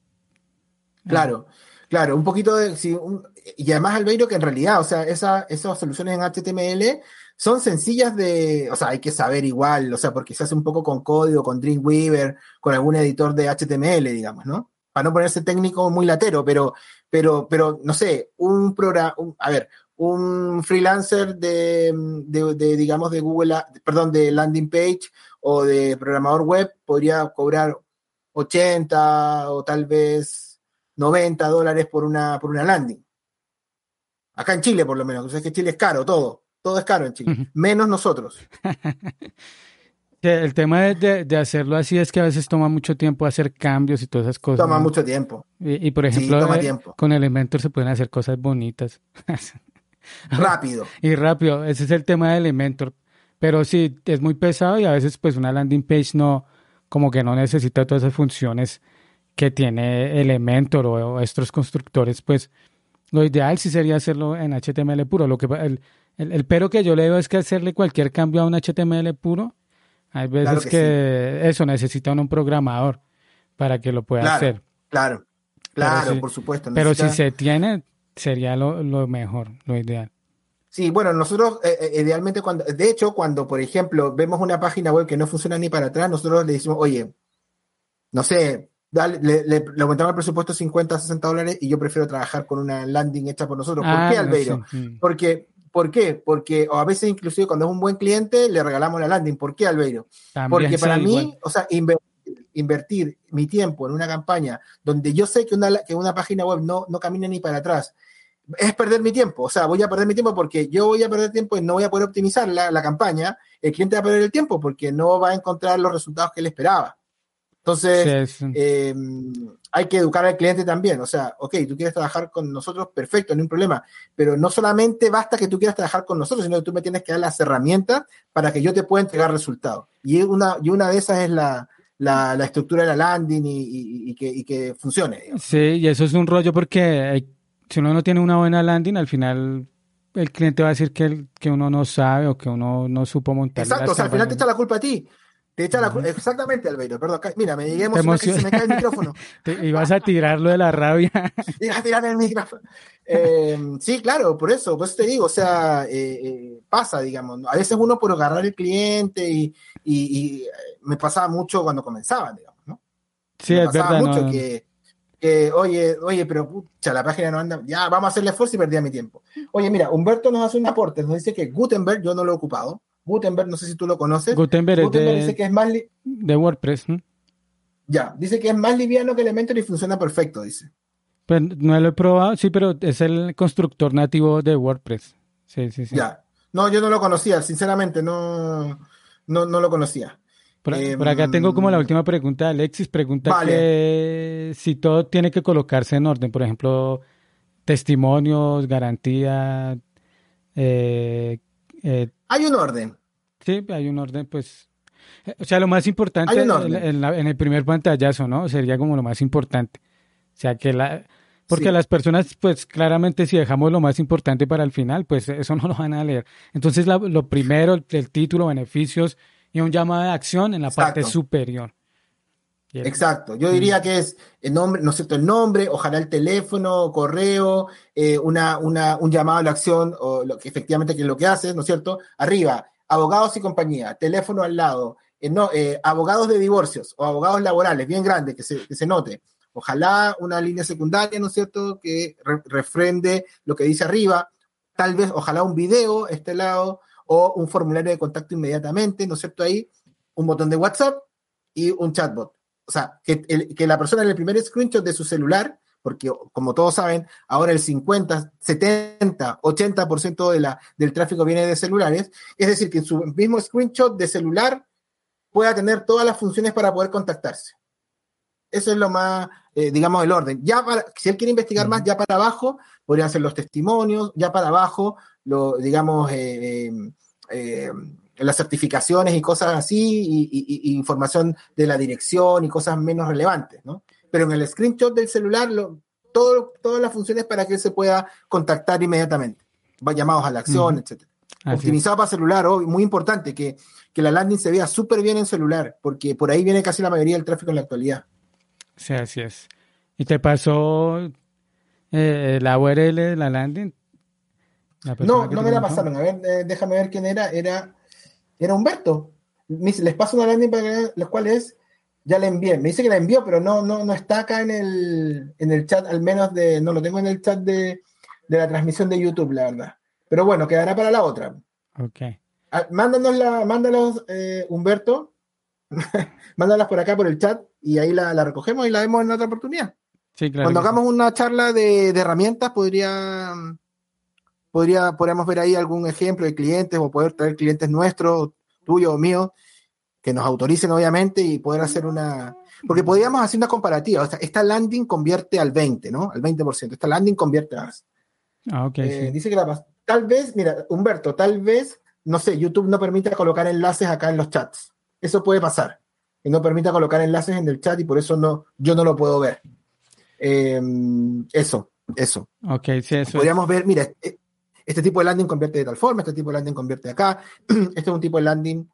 Claro, claro, un poquito de... y además, Albeiro, que en realidad, o sea, esa, esas soluciones en HTML son sencillas de, o sea, hay que saber igual, o sea, porque se hace un poco con código, con Dreamweaver, con algún editor de HTML, digamos, ¿no? Para no ponerse técnico muy latero, pero, pero, pero, no sé, un programa, a ver, un freelancer de, de, digamos, de Google, perdón, de landing page o de programador web podría cobrar 80 o tal vez 90 dólares por una, por una landing. Acá en Chile, por lo menos. O sea, que Chile es caro, todo. Todo es caro en Chile. Menos nosotros. El tema de, hacerlo así es que a veces toma mucho tiempo hacer cambios y todas esas cosas. Toma mucho tiempo. Y, por ejemplo, eh, con Elementor se pueden hacer cosas bonitas. rápido. y rápido. Ese es el tema de Elementor. Pero sí, es muy pesado y a veces pues una landing page no, como que no necesita todas esas funciones que tiene Elementor o, estos constructores, pues lo ideal sí sería hacerlo en HTML puro. Lo que el, el, pero que yo le veo es que hacerle cualquier cambio a un HTML puro, hay veces que, eso necesita un programador para que lo pueda hacer. Claro, claro, por supuesto. Pero si se tiene, sería lo, lo mejor, lo ideal. Sí, bueno, nosotros eh, eh, idealmente cuando, de hecho, cuando por ejemplo vemos una página web que no funciona ni para atrás, nosotros le decimos, oye, no sé, dale, le, aumentamos el presupuesto 50, 60 dólares y yo prefiero trabajar con una landing hecha por nosotros. ¿Por qué, ah, Albeiro? Porque, ¿Por qué? Porque o a veces inclusive cuando es un buen cliente le regalamos la landing. ¿Por qué, Albeiro? Porque para mí, o sea, invertir, mi tiempo en una campaña donde yo sé que una, que una página web no, no camina ni para atrás es perder mi tiempo. O sea, voy a perder mi tiempo porque yo voy a perder tiempo y no voy a poder optimizar la, campaña. El cliente va a perder el tiempo porque no va a encontrar los resultados que él esperaba. Entonces, eh, hay que educar al cliente también. O sea, ok, tú quieres trabajar con nosotros, perfecto, no hay problema. Pero no solamente basta que tú quieras trabajar con nosotros, sino que tú me tienes que dar las herramientas para que yo te pueda entregar resultados. Y una, y una de esas es la, la, estructura de la landing y, que, que, funcione. Sí, y eso es un rollo porque hay si uno no tiene una buena landing, al final el cliente va a decir que, que uno no sabe o que uno no supo montar. Exacto, o sea, al final te echa la culpa a ti. Te echa la culpa. Exactamente, Albeiro, perdón. Mira, me llegué a se me cae el micrófono. y vas a tirarlo de la rabia. y a tirar el micrófono. Em, sí, claro, por eso, por eso te digo, o sea, eh, eh, pasa, digamos. A veces uno por agarrar el cliente y, y, eh, me pasaba mucho cuando comenzaba, digamos, ¿no? Sí, es verdad. mucho que oye, oye, pero pucha, la página no anda, ya vamos a hacerle esfuerzo y perdía mi tiempo. Oye, mira, Humberto nos hace un aporte, nos dice que Gutenberg yo no lo he ocupado. Gutenberg, no sé si tú lo conoces. Gutenberg, de, dice que es más de WordPress. Ya, dice que es más liviano que Elementor y funciona perfecto, dice. Pues no lo he probado, sí, pero es el constructor nativo de WordPress. Sí, sí, sí. Ya. No, yo no lo conocía, sinceramente, no, no, no lo conocía. Por, acá tengo como la em, última pregunta. Alexis pregunta que si todo tiene que colocarse en orden, por ejemplo, testimonios, garantía. Eh, eh, hay un orden. Sí, hay un orden, pues. O sea, lo más importante en, el primer pantallazo, ¿no? Sería como lo más importante. O sea, que la. Porque las personas, pues claramente si dejamos lo más importante para el final, pues eso no lo van a leer. Entonces, lo primero, el título, beneficios, y un llamado de acción en la parte superior. Exacto, yo diría que es el nombre, ¿no es cierto? El nombre, ojalá el teléfono, correo, eh, una, una, un llamado a la acción, o lo que efectivamente que es lo que hace, ¿no es cierto? Arriba, abogados y compañía, teléfono al lado, eh, no, eh, abogados de divorcios o abogados laborales, bien grande, que se, que se note. Ojalá una línea secundaria, ¿no es cierto?, que refrende lo que dice arriba. Tal vez, ojalá un video, este lado, o un formulario de contacto inmediatamente, ¿no es cierto? Ahí un botón de WhatsApp y un chatbot. O sea, que, que la persona en el primer screenshot de su celular, porque como todos saben, ahora el 50, 70, 80% de la, del tráfico viene de celulares, es decir, que en su mismo screenshot de celular pueda tener todas las funciones para poder contactarse. Eso es lo más, eh, digamos, el orden. Ya para, si él quiere investigar más, ya para abajo podrían ser los testimonios, ya para abajo, lo, digamos, eh, eh, las certificaciones y cosas así, y, información de la dirección y cosas menos relevantes, ¿no? Pero en el screenshot del celular, lo, todo, todas las funciones para que se pueda contactar inmediatamente, va llamados a la acción, etc. Optimizado para celular, muy importante, que, que la landing se vea súper bien en celular, porque por ahí viene casi la mayoría del tráfico en la actualidad. Sí, así es. ¿Y te pasó eh, la URL de la landing? no, no me la pasaron. A ver, eh, déjame ver quién era. Era, era Humberto. Les paso una landing para los cuales ya la envié. Me dice que la envió, pero no, no, no está acá en el, en el chat, al menos de, no lo tengo en el chat de, de la transmisión de YouTube, la verdad. Pero bueno, quedará para la otra. Ok. Ah, mándanos la, mándalos, eh, Humberto. Mándalas por acá por el chat y ahí la, la, recogemos y la vemos en otra oportunidad. Sí, claro Cuando hagamos una charla de, de herramientas, podría podría, podríamos ver ahí algún ejemplo de clientes o poder traer clientes nuestros, tuyos o míos, que nos autoricen obviamente y poder hacer una... Porque podríamos hacer una comparativa. O sea, esta landing convierte al 20, ¿no? Al 20%. Esta landing convierte a... Ah, ok. Eh, dice que la... Tal vez, mira, Humberto, tal vez, no sé, YouTube no permite colocar enlaces acá en los chats. Eso puede pasar. Y no permite colocar enlaces en el chat y por eso no, yo no lo puedo ver. Eh, eso, eso. Ok, sí, eso. Podríamos ver, mira, eh, este tipo de landing convierte de tal forma, este tipo de landing convierte acá, este es un tipo de landing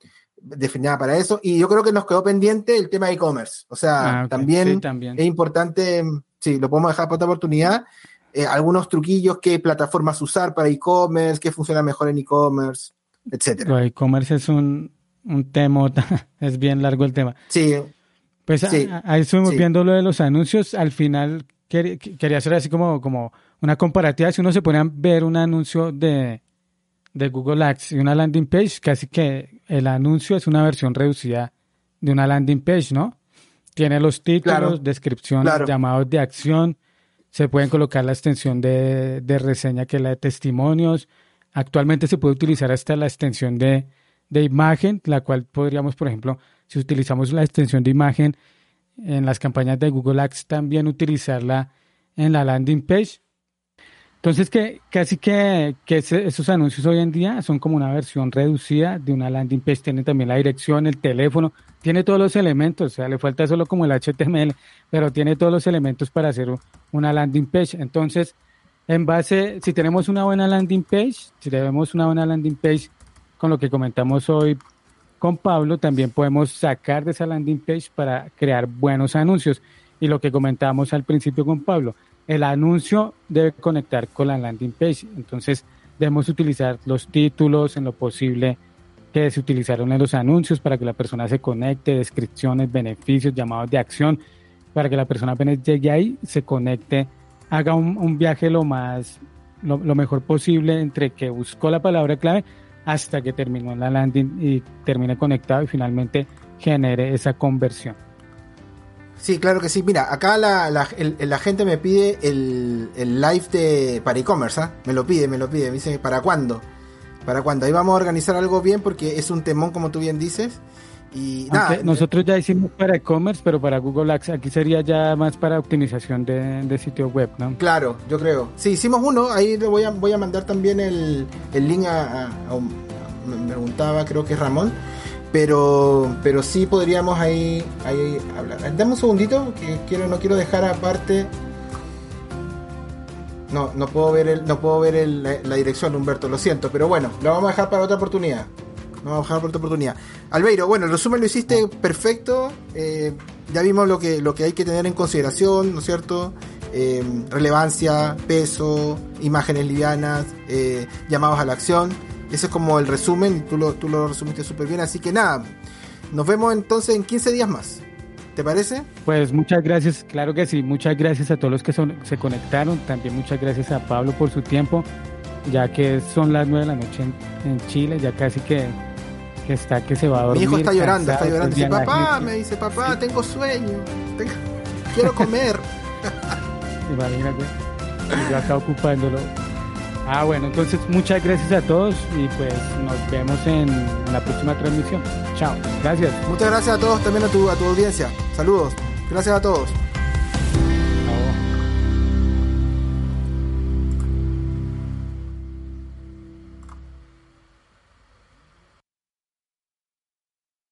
definida para eso. Y yo creo que nos quedó pendiente el tema de e-commerce. O sea, ah, también, es importante, sí, lo podemos dejar para otra oportunidad, eh, algunos truquillos, qué plataformas usar para e-commerce, qué funciona mejor en e-commerce, etcétera. E-commerce es un, un tema, es bien largo el tema. Sí. Pues ahí estuvimos viendo lo de los anuncios. Al final quería hacer así como, como una comparativa, si uno se pone a ver un anuncio de, de Google Ads y una landing page, casi que el anuncio es una versión reducida de una landing page, ¿no? Tiene los títulos, descripción, llamados de acción, se pueden colocar la extensión de, de, reseña que es la de testimonios. Actualmente se puede utilizar hasta la extensión de, de imagen, la cual podríamos, por ejemplo, si utilizamos la extensión de imagen en las campañas de Google Ads, también utilizarla en la landing page entonces, que casi que, esos anuncios hoy en día son como una versión reducida de una landing page. Tiene también la dirección, el teléfono, tiene todos los elementos. O sea, le falta solo como el HTML, pero tiene todos los elementos para hacer una landing page. Entonces, en base, si tenemos una buena landing page, si tenemos una buena landing page con lo que comentamos hoy con Pablo, también podemos sacar de esa landing page para crear buenos anuncios. Y lo que comentábamos al principio con Pablo, el anuncio debe conectar con la landing page. Entonces, debemos utilizar los títulos en lo posible que se utilizaron en los anuncios para que la persona se conecte, descripciones, beneficios, llamados de acción, para que la persona apenas llegue ahí, se conecte, haga un, viaje lo más, lo, lo, mejor posible entre que buscó la palabra clave hasta que terminó en la landing y termine conectado y finalmente genere esa conversión. Sí, claro que sí. Mira, acá la, la, gente me pide el, live de para e-commerce, ¿ah? Me lo pide, me lo pide. Me dice, ¿para cuándo? ¿Para cuándo? Ahí vamos a organizar algo bien porque es un temón, como tú bien dices. Y nada, nosotros ya hicimos para e-commerce, pero para Google Ads aquí sería ya más para optimización de, de, sitio web, ¿no? Claro, yo creo. Sí, hicimos uno, ahí le voy a, voy a mandar también el, el link a, a, me preguntaba, creo que es Ramón, pero, pero sí podríamos ahí, ahí hablar. Dame un segundito, que quiero, no quiero dejar aparte. No, no puedo ver el, no puedo ver el, la, dirección, Humberto, lo siento, pero bueno, lo vamos a dejar para otra oportunidad. Lo vamos a dejar para otra oportunidad. Albeiro, bueno, el resumen lo hiciste perfecto. Eh, ya vimos lo que, lo que hay que tener en consideración, ¿no es cierto? Eh, relevancia, peso, imágenes livianas, eh, llamados a la acción. Ese es como el resumen, tú lo, tú lo resumiste súper bien, así que nada, nos vemos entonces en 15 días más. ¿Te parece? Pues muchas gracias, claro que sí, muchas gracias a todos los que se conectaron, también muchas gracias a Pablo por su tiempo, ya que son las 9 de la noche en, Chile, ya casi que, está que se va a dormir. Mi hijo está llorando, está llorando, dice papá, me dice papá, tengo sueño, quiero comer. Imagínate, yo acá ocupándolo. Ah, bueno, entonces muchas gracias a todos y pues nos vemos en la próxima transmisión. Chao, gracias. Muchas gracias a todos, también a tu, a tu audiencia. Saludos. Gracias a todos.